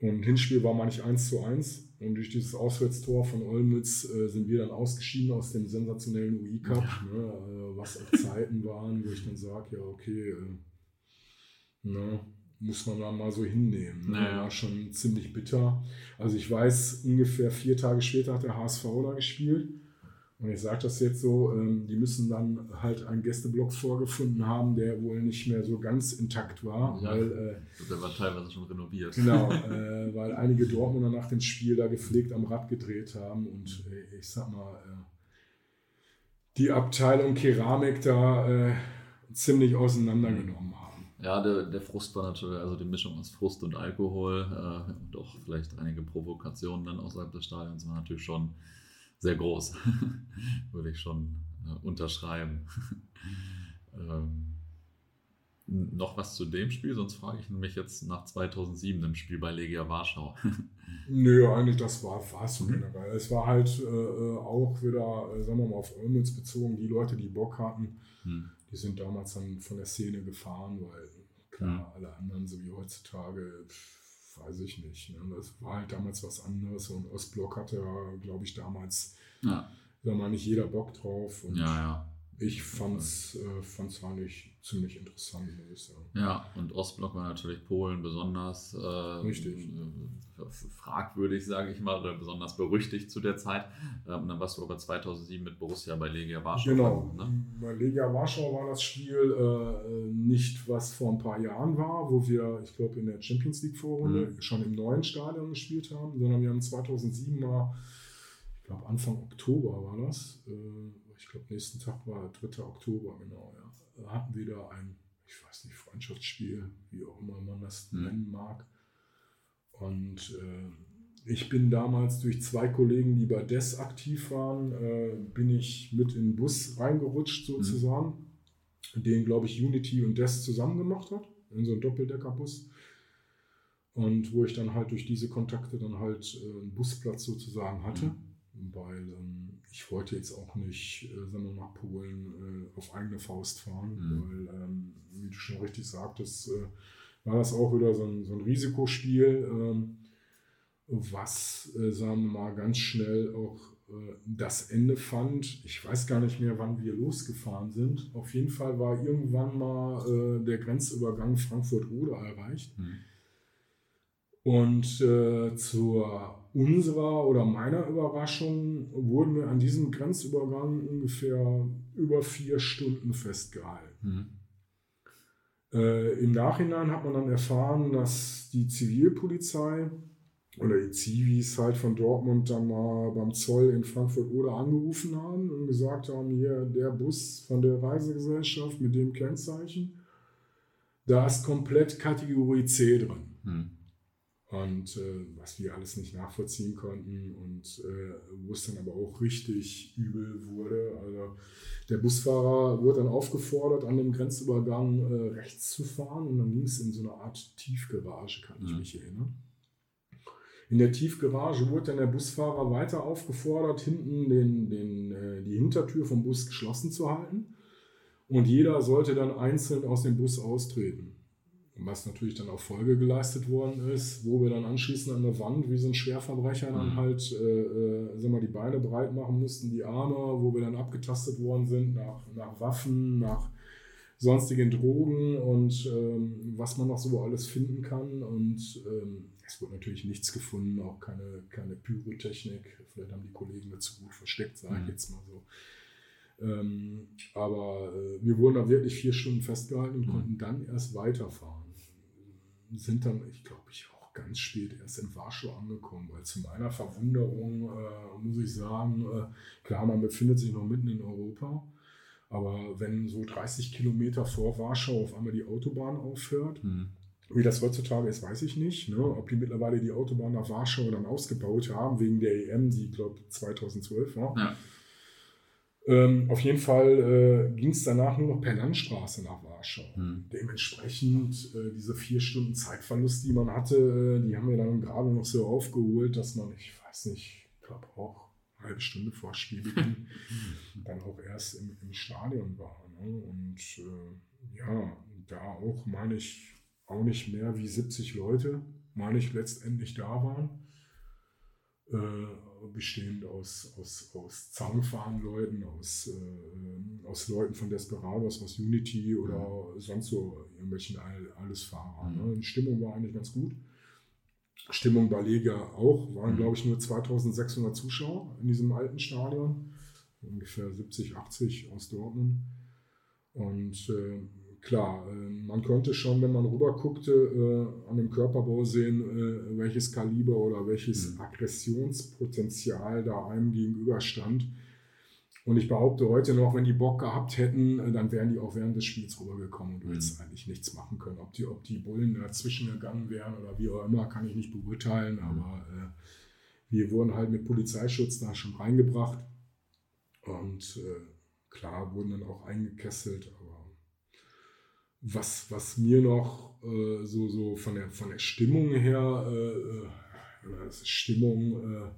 Und Hinspiel war manchmal 1 zu 1. Und durch dieses Auswärtstor von Olmütz äh, sind wir dann ausgeschieden aus dem sensationellen UI Cup, ja. ne, äh, was auch Zeiten waren, wo ich dann sage, ja, okay, äh, ne, muss man da mal so hinnehmen. Ne? Naja. War schon ziemlich bitter. Also ich weiß, ungefähr vier Tage später hat der HSV da gespielt. Und ich sage das jetzt so, ähm, die müssen dann halt einen Gästeblock vorgefunden haben, der wohl nicht mehr so ganz intakt war. Ja, weil, äh, der war teilweise schon renoviert. Genau, äh, weil einige Dortmunder nach dem Spiel da gepflegt am Rad gedreht haben. Und äh, ich sag mal, äh, die Abteilung Keramik da äh, ziemlich auseinandergenommen haben. Ja, der, der Frust war natürlich, also die Mischung aus Frust und Alkohol äh, und auch vielleicht einige Provokationen dann außerhalb des Stadions war natürlich schon sehr groß. Würde ich schon äh, unterschreiben. ähm, noch was zu dem Spiel, sonst frage ich nämlich jetzt nach 2007 im Spiel bei Legia Warschau. Nö, eigentlich das war so mhm. generell. Es war halt äh, äh, auch wieder, äh, sagen wir mal, auf Olmütz bezogen, die Leute, die Bock hatten. Mhm die sind damals dann von der Szene gefahren, weil klar, alle anderen, so wie heutzutage, weiß ich nicht. Ne? Das war halt damals was anderes und Ostblock hatte ja, glaube ich, damals, ja. da mal nicht jeder Bock drauf. Und ja, ja. Ich fand es äh, eigentlich ziemlich interessant, muss ich sagen. Ja, und Ostblock war natürlich Polen besonders äh, Richtig. Äh, fragwürdig, sage ich mal, oder besonders berüchtigt zu der Zeit. Und dann warst du aber 2007 mit Borussia bei Legia Warschau. Genau, ne? bei Legia Warschau war das Spiel äh, nicht, was vor ein paar Jahren war, wo wir, ich glaube, in der Champions League Vorrunde mhm. schon im neuen Stadion gespielt haben, sondern wir haben 2007 mal, ich glaube Anfang Oktober war das, äh, ich glaube, nächsten Tag war 3. Oktober, genau, ja. Hatten wir da ein, ich weiß nicht, Freundschaftsspiel, wie auch immer man das mhm. nennen mag. Und äh, ich bin damals durch zwei Kollegen, die bei DES aktiv waren, äh, bin ich mit in den Bus reingerutscht sozusagen, mhm. den, glaube ich, Unity und DES zusammen gemacht hat, in so einen Doppeldeckerbus. Und wo ich dann halt durch diese Kontakte dann halt äh, einen Busplatz sozusagen hatte, mhm. weil ähm, ich wollte jetzt auch nicht, äh, sagen wir nach Polen äh, auf eigene Faust fahren, mhm. weil, ähm, wie du schon richtig sagtest, äh, war das auch wieder so ein, so ein Risikospiel, ähm, was, äh, sagen wir mal, ganz schnell auch äh, das Ende fand. Ich weiß gar nicht mehr, wann wir losgefahren sind. Auf jeden Fall war irgendwann mal äh, der Grenzübergang Frankfurt-Oder erreicht. Mhm. Und äh, zur unserer oder meiner Überraschung wurden wir an diesem Grenzübergang ungefähr über vier Stunden festgehalten. Mhm. Äh, Im Nachhinein hat man dann erfahren, dass die Zivilpolizei oder die Zivis halt von Dortmund dann mal beim Zoll in Frankfurt oder angerufen haben und gesagt haben, hier der Bus von der Reisegesellschaft mit dem Kennzeichen, da ist komplett Kategorie C drin. Hm. Und äh, was wir alles nicht nachvollziehen konnten und äh, wo es dann aber auch richtig übel wurde. Also der Busfahrer wurde dann aufgefordert, an dem Grenzübergang äh, rechts zu fahren und dann ging es in so eine Art Tiefgarage, kann ich mhm. mich erinnern. In der Tiefgarage wurde dann der Busfahrer weiter aufgefordert, hinten den, den, äh, die Hintertür vom Bus geschlossen zu halten. Und jeder sollte dann einzeln aus dem Bus austreten was natürlich dann auch Folge geleistet worden ist, wo wir dann anschließend an der Wand wie so ein Schwerverbrecher dann mhm. halt äh, äh, sag mal, die Beine breit machen mussten, die Arme, wo wir dann abgetastet worden sind nach, nach Waffen, nach sonstigen Drogen und ähm, was man noch so alles finden kann. Und ähm, es wurde natürlich nichts gefunden, auch keine, keine Pyrotechnik. Vielleicht haben die Kollegen dazu gut versteckt, sage ich mhm. jetzt mal so. Ähm, aber äh, wir wurden da wirklich vier Stunden festgehalten und mhm. konnten dann erst weiterfahren sind dann, ich glaube, ich auch ganz spät erst in Warschau angekommen, weil zu meiner Verwunderung äh, muss ich sagen, äh, klar, man befindet sich noch mitten in Europa, aber wenn so 30 Kilometer vor Warschau auf einmal die Autobahn aufhört, mhm. Wie das heutzutage ist, weiß ich nicht. Ne? Ob die mittlerweile die Autobahn nach Warschau dann ausgebaut haben, wegen der EM, die, glaube 2012 war. Ja. Ähm, auf jeden Fall äh, ging es danach nur noch per Landstraße nach Warschau. Hm. Dementsprechend äh, diese vier Stunden Zeitverlust, die man hatte, äh, die haben wir dann gerade noch so aufgeholt, dass man, ich weiß nicht, ich glaube auch eine halbe Stunde vor Spielbeginn dann auch erst im, im Stadion war. Ne? Und äh, ja, da auch, meine ich, auch nicht mehr wie 70 Leute, meine ich, letztendlich da waren. Äh, bestehend aus, aus, aus Zaunfahren-Leuten, aus, äh, aus Leuten von Desperados, aus Unity oder mhm. sonst so irgendwelchen All, Allesfahrern. Ne? Die Stimmung war eigentlich ganz gut. Stimmung bei Lega auch, waren mhm. glaube ich nur 2600 Zuschauer in diesem alten Stadion, ungefähr 70, 80 aus Dortmund. Und äh, klar, ähm, man konnte schon, wenn man rüber guckte, äh, an dem Körperbau sehen, äh, welches Kaliber oder welches mhm. Aggressionspotenzial da einem gegenüberstand. Und ich behaupte heute noch, wenn die Bock gehabt hätten, äh, dann wären die auch während des Spiels rübergekommen und mhm. hätten eigentlich nichts machen können. Ob die, ob die Bullen dazwischen gegangen wären oder wie auch immer, kann ich nicht beurteilen. Mhm. Aber äh, wir wurden halt mit Polizeischutz da schon reingebracht. Und äh, klar, wurden dann auch eingekesselt was, was mir noch äh, so, so von, der, von der Stimmung her, äh, äh Stimmung äh,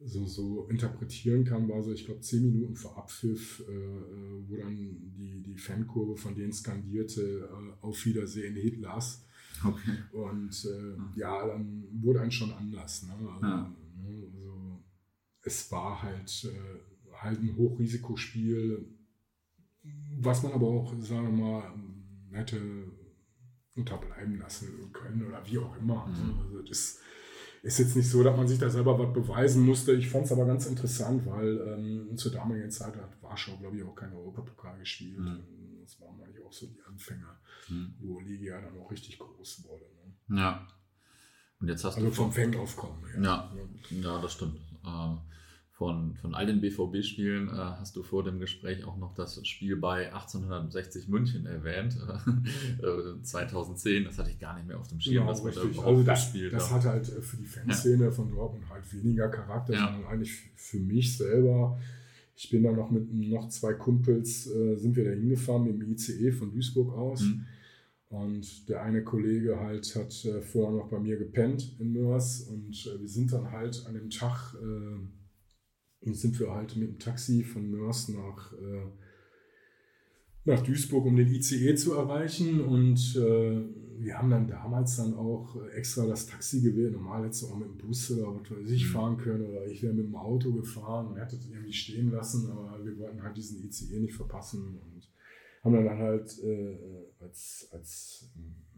so, so interpretieren kann, war so, ich glaube, zehn Minuten vor Abpfiff, äh, äh, wo dann die, die Fankurve von denen skandierte, auf Wiedersehen Hitlers. Okay. Und ja, dann wurde ein schon anders. Ne? Also, ja. ne, also, es war halt, halt ein Hochrisikospiel, was man aber auch, sagen wir mal, hätte unterbleiben lassen können oder wie auch immer. Mhm. Also das ist jetzt nicht so, dass man sich da selber was beweisen musste. Ich fand es aber ganz interessant, weil ähm, zur damaligen Zeit hat Warschau, glaube ich, auch kein Europapokal gespielt. Mhm. Das waren eigentlich auch so die Anfänger, mhm. wo Ligia dann auch richtig groß wurde. Ne? Ja. Und jetzt hast also du vom Fangaufkommen her. Ja, ja, das stimmt. Äh, von, von all den BVB-Spielen äh, hast du vor dem Gespräch auch noch das Spiel bei 1860 München erwähnt, äh, 2010. Das hatte ich gar nicht mehr auf dem Schirm. Ja, richtig. also das, das hat halt äh, für die Fanszene ja. von Dortmund halt weniger Charakter, ja. sondern eigentlich für mich selber. Ich bin da noch mit noch zwei Kumpels, äh, sind wir da hingefahren mit dem ICE von Duisburg aus. Mhm. Und der eine Kollege halt hat äh, vorher noch bei mir gepennt in Mörs und äh, wir sind dann halt an dem Tag und sind wir halt mit dem Taxi von Mörs nach, äh, nach Duisburg, um den ICE zu erreichen. Und äh, wir haben dann damals dann auch extra das Taxi gewählt. Normal hättest du auch mit dem Bus oder was weiß ich mhm. fahren können. Oder ich wäre mit dem Auto gefahren und hätte es irgendwie stehen lassen. Aber wir wollten halt diesen ICE nicht verpassen. Und haben dann halt äh, als, als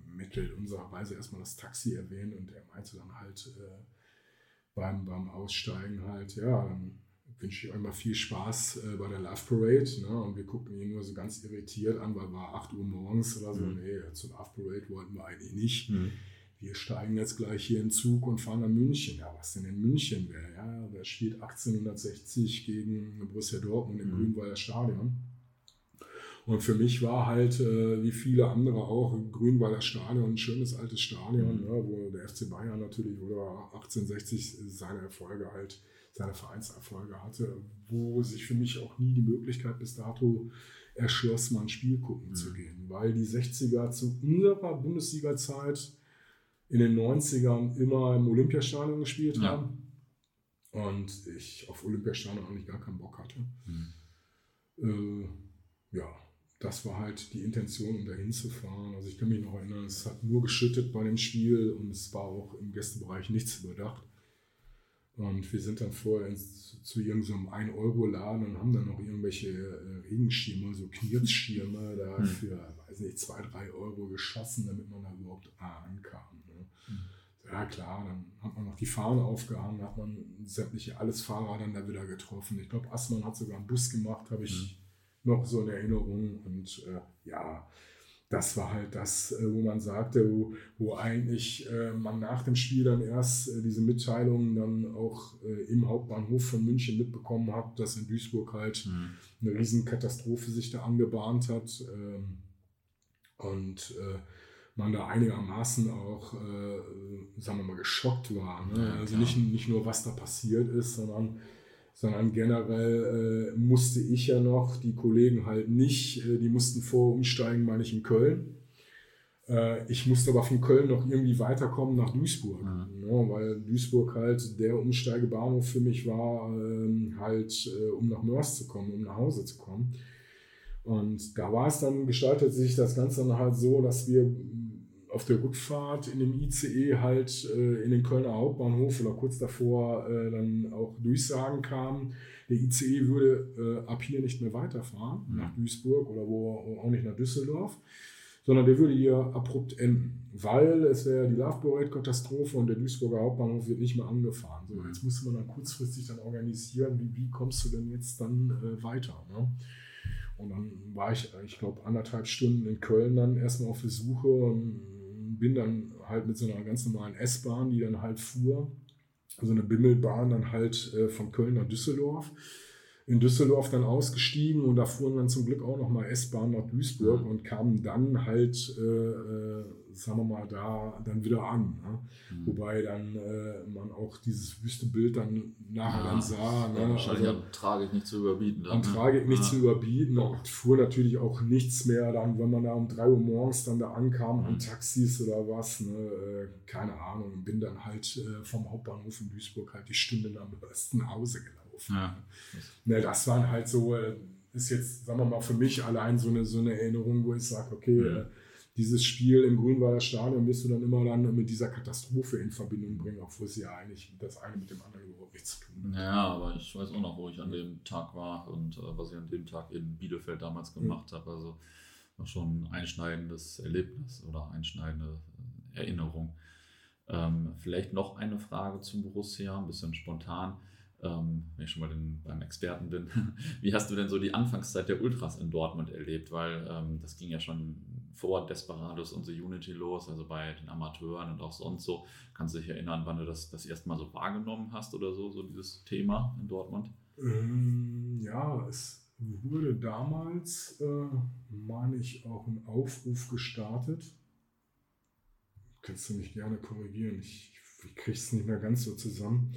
mittel unsererweise erstmal das Taxi erwähnt und er meinte dann halt äh, beim, beim Aussteigen halt, ja, dann wünsche ich euch mal viel Spaß äh, bei der Love Parade. Ne? Und wir gucken ihn nur so ganz irritiert an, weil war 8 Uhr morgens oder so. Mhm. Nee, zur Love Parade wollten wir eigentlich nicht. Mhm. Wir steigen jetzt gleich hier in Zug und fahren nach München. Ja, was denn in München wäre? Ja, der spielt 1860 gegen Borussia Dortmund im mhm. Grünwalder Stadion. Und für mich war halt, äh, wie viele andere auch, Grünwalder Stadion ein schönes altes Stadion, mhm. ne, wo der FC Bayern natürlich oder 1860 seine Erfolge halt seine Vereinserfolge hatte, wo sich für mich auch nie die Möglichkeit bis dato erschloss, mal ein Spiel gucken mhm. zu gehen, weil die 60er zu unserer Bundesliga-Zeit in den 90ern immer im Olympiastadion gespielt ja. haben und ich auf Olympiastadion eigentlich gar keinen Bock hatte. Mhm. Äh, ja, das war halt die Intention, um dahin zu fahren. Also ich kann mich noch erinnern, es hat nur geschüttet bei dem Spiel und es war auch im Gästebereich nichts überdacht. Und wir sind dann vorher ins, zu irgendeinem so 1-Euro-Laden und haben dann noch irgendwelche äh, Regenschirme, so Knirpsschirme da mhm. für, weiß nicht, 2, 3 Euro geschossen, damit man da überhaupt ankam. Ne? Mhm. Ja klar, dann hat man noch die Fahne aufgehangen, hat man sämtliche alles Fahrer dann da wieder getroffen. Ich glaube, Assmann hat sogar einen Bus gemacht, habe ich mhm. noch so in Erinnerung. Und äh, ja, das war halt das, äh, wo man sagte, wo, wo eigentlich äh, man nach dem Spiel dann erst äh, diese Mitteilungen dann auch im Hauptbahnhof von München mitbekommen hat, dass in Duisburg halt mhm. eine Riesenkatastrophe sich da angebahnt hat. Ähm, und man da einigermaßen auch, sagen wir mal, geschockt war. Ne? also nicht, nicht nur, was da passiert ist, sondern sondern generell äh, musste ich ja noch, die Kollegen halt nicht, äh, die mussten vor umsteigen, meine ich in Köln. Äh, ich musste aber von Köln noch irgendwie weiterkommen nach Duisburg, mhm. ne, weil Duisburg halt der Umsteigebahnhof für mich war, ähm, halt äh, um nach Mörs zu kommen, um nach Hause zu kommen. Und da war es dann, gestaltet sich das Ganze dann halt so, dass wir auf der Rückfahrt in dem ICE halt äh, in den Kölner Hauptbahnhof oder kurz davor äh, dann auch Durchsagen kamen, der ICE würde äh, ab hier nicht mehr weiterfahren mhm. nach Duisburg oder wo auch nicht nach Düsseldorf, sondern der würde hier abrupt enden, weil es wäre die Love Parade Katastrophe und der Duisburger Hauptbahnhof wird nicht mehr angefahren. So, jetzt musste man dann kurzfristig dann organisieren, wie, wie kommst du denn jetzt dann äh, weiter? Ne? Und dann war ich, ich glaube, anderthalb Stunden in Köln dann erstmal auf der Suche und bin dann halt mit so einer ganz normalen S-Bahn, die dann halt fuhr, so eine Bimmelbahn dann halt äh, von Köln nach Düsseldorf. In Düsseldorf dann ausgestiegen und da fuhren dann zum Glück auch nochmal S-Bahn nach Duisburg und kamen dann halt äh, äh sagen wir mal, da dann wieder an. Ne? Mhm. Wobei dann äh, man auch dieses wüste Bild dann nachher ja, dann sah. Ne? Ja, wahrscheinlich also, an Tragik nicht zu überbieten. Dann, an ne? Tragik nicht ja. zu überbieten. Und fuhr natürlich auch nichts mehr dann, wenn man da um 3 Uhr morgens dann da ankam, mhm. an Taxis oder was. Ne? Äh, keine Ahnung. Bin dann halt äh, vom Hauptbahnhof in Duisburg halt die Stunde am besten nach Hause gelaufen. Ja. Ne, das waren halt so, äh, ist jetzt, sagen wir mal, für mich allein so eine, so eine Erinnerung, wo ich sage, okay, mhm dieses Spiel im Grünwalder Stadion wirst du dann immer dann mit dieser Katastrophe in Verbindung bringen, obwohl sie ja eigentlich das eine mit dem anderen überhaupt nichts zu tun hat. Ja, aber ich weiß auch noch, wo ich an dem Tag war und äh, was ich an dem Tag in Bielefeld damals gemacht mhm. habe. Also war schon ein einschneidendes Erlebnis oder einschneidende Erinnerung. Ähm, vielleicht noch eine Frage zum Borussia, ein bisschen spontan ähm, wenn ich schon mal den, beim Experten bin, wie hast du denn so die Anfangszeit der Ultras in Dortmund erlebt? Weil ähm, das ging ja schon vor Desperados und The Unity los, also bei den Amateuren und auch sonst so. Kannst du dich erinnern, wann du das das erste Mal so wahrgenommen hast oder so, so dieses Thema in Dortmund? Ähm, ja, es wurde damals, äh, meine ich, auch ein Aufruf gestartet. Kannst du mich gerne korrigieren, ich, ich kriege es nicht mehr ganz so zusammen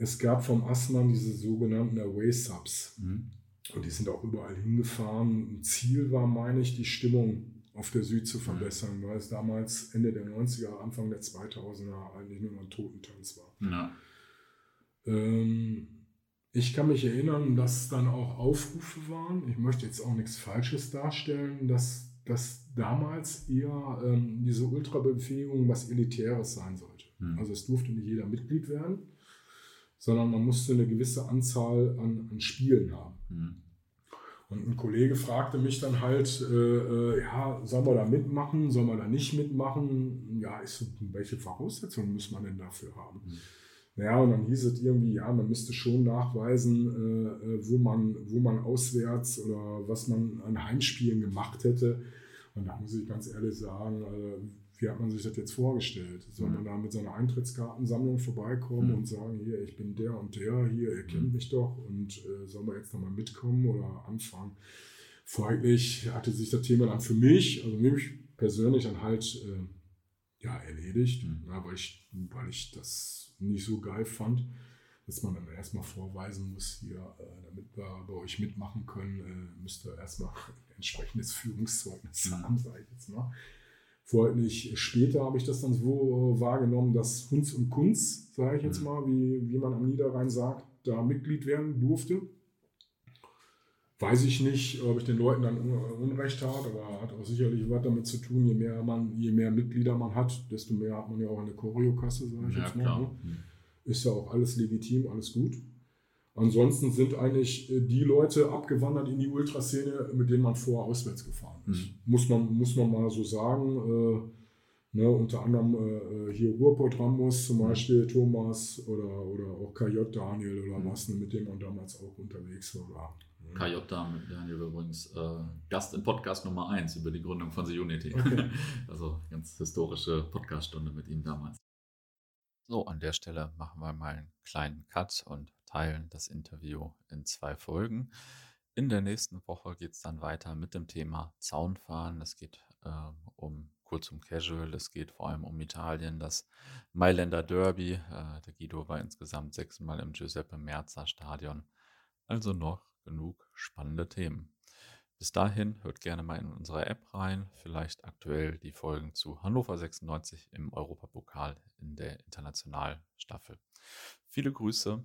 es gab vom Assmann diese sogenannten Away-Subs. Mhm. Und die sind auch überall hingefahren. Ziel war, meine ich, die Stimmung auf der Süd zu mhm. verbessern, weil es damals Ende der 90er, Anfang der 2000er eigentlich nur noch ein Totentanz war. Ja. Ähm, ich kann mich erinnern, dass dann auch Aufrufe waren. Ich möchte jetzt auch nichts Falsches darstellen, dass, dass damals eher ähm, diese Ultrabewegung was Elitäres sein sollte. Mhm. Also es durfte nicht jeder Mitglied werden sondern man musste eine gewisse Anzahl an, an Spielen haben. Mhm. Und ein Kollege fragte mich dann halt, äh, äh, ja, sollen wir da mitmachen, sollen wir da nicht mitmachen? Ja, ich so, welche Voraussetzungen muss man denn dafür haben? Mhm. Naja, und dann hieß es irgendwie, ja, man müsste schon nachweisen, äh, äh, wo, man, wo man auswärts oder was man an Heimspielen gemacht hätte. Und da muss ich ganz ehrlich sagen, also, wie hat man sich das jetzt vorgestellt? Soll man mhm. da mit so einer Eintrittskartensammlung vorbeikommen mhm. und sagen, hier, ich bin der und der, hier, ihr kennt mhm. mich doch und äh, soll man jetzt nochmal mitkommen oder anfangen? Folglich hatte sich das Thema dann für mich, also mich persönlich dann halt äh, ja, erledigt, mhm. ja, weil, ich, weil ich das nicht so geil fand, dass man dann erstmal vorweisen muss, hier, äh, damit wir bei euch mitmachen können, äh, müsst ihr erstmal ein entsprechendes Führungszeugnis mhm. haben, sage ich jetzt mal folglich später habe ich das dann so äh, wahrgenommen, dass Hunz und Kunz, sage ich jetzt mhm. mal, wie, wie man am Niederrhein sagt, da Mitglied werden durfte. Weiß ich nicht, ob ich den Leuten dann Unrecht habe, aber hat auch sicherlich was damit zu tun, je mehr, man, je mehr Mitglieder man hat, desto mehr hat man ja auch eine Choreokasse, sage ich ja, jetzt mal. Ne? Mhm. Ist ja auch alles legitim, alles gut. Ansonsten sind eigentlich äh, die Leute abgewandert in die Ultraszene, mit denen man vorher auswärts gefahren ist. Mhm. Muss, man, muss man mal so sagen. Äh, ne, unter anderem äh, hier Ruhrpott Rambus zum mhm. Beispiel, Thomas oder, oder auch KJ Daniel oder mhm. was, ne, mit dem man damals auch unterwegs war. Mhm. KJ Daniel übrigens äh, Gast in Podcast Nummer 1 über die Gründung von The Unity. Okay. also ganz historische Podcaststunde mit ihm damals. So, an der Stelle machen wir mal einen kleinen Cut und teilen das Interview in zwei Folgen. In der nächsten Woche geht es dann weiter mit dem Thema Zaunfahren. Es geht äh, um kurz um Casual, es geht vor allem um Italien, das Mailänder Derby. Äh, der Guido war insgesamt sechsmal im Giuseppe Merza Stadion. Also noch genug spannende Themen. Bis dahin hört gerne mal in unsere App rein, vielleicht aktuell die Folgen zu Hannover 96 im Europapokal in der Internationalstaffel. Viele Grüße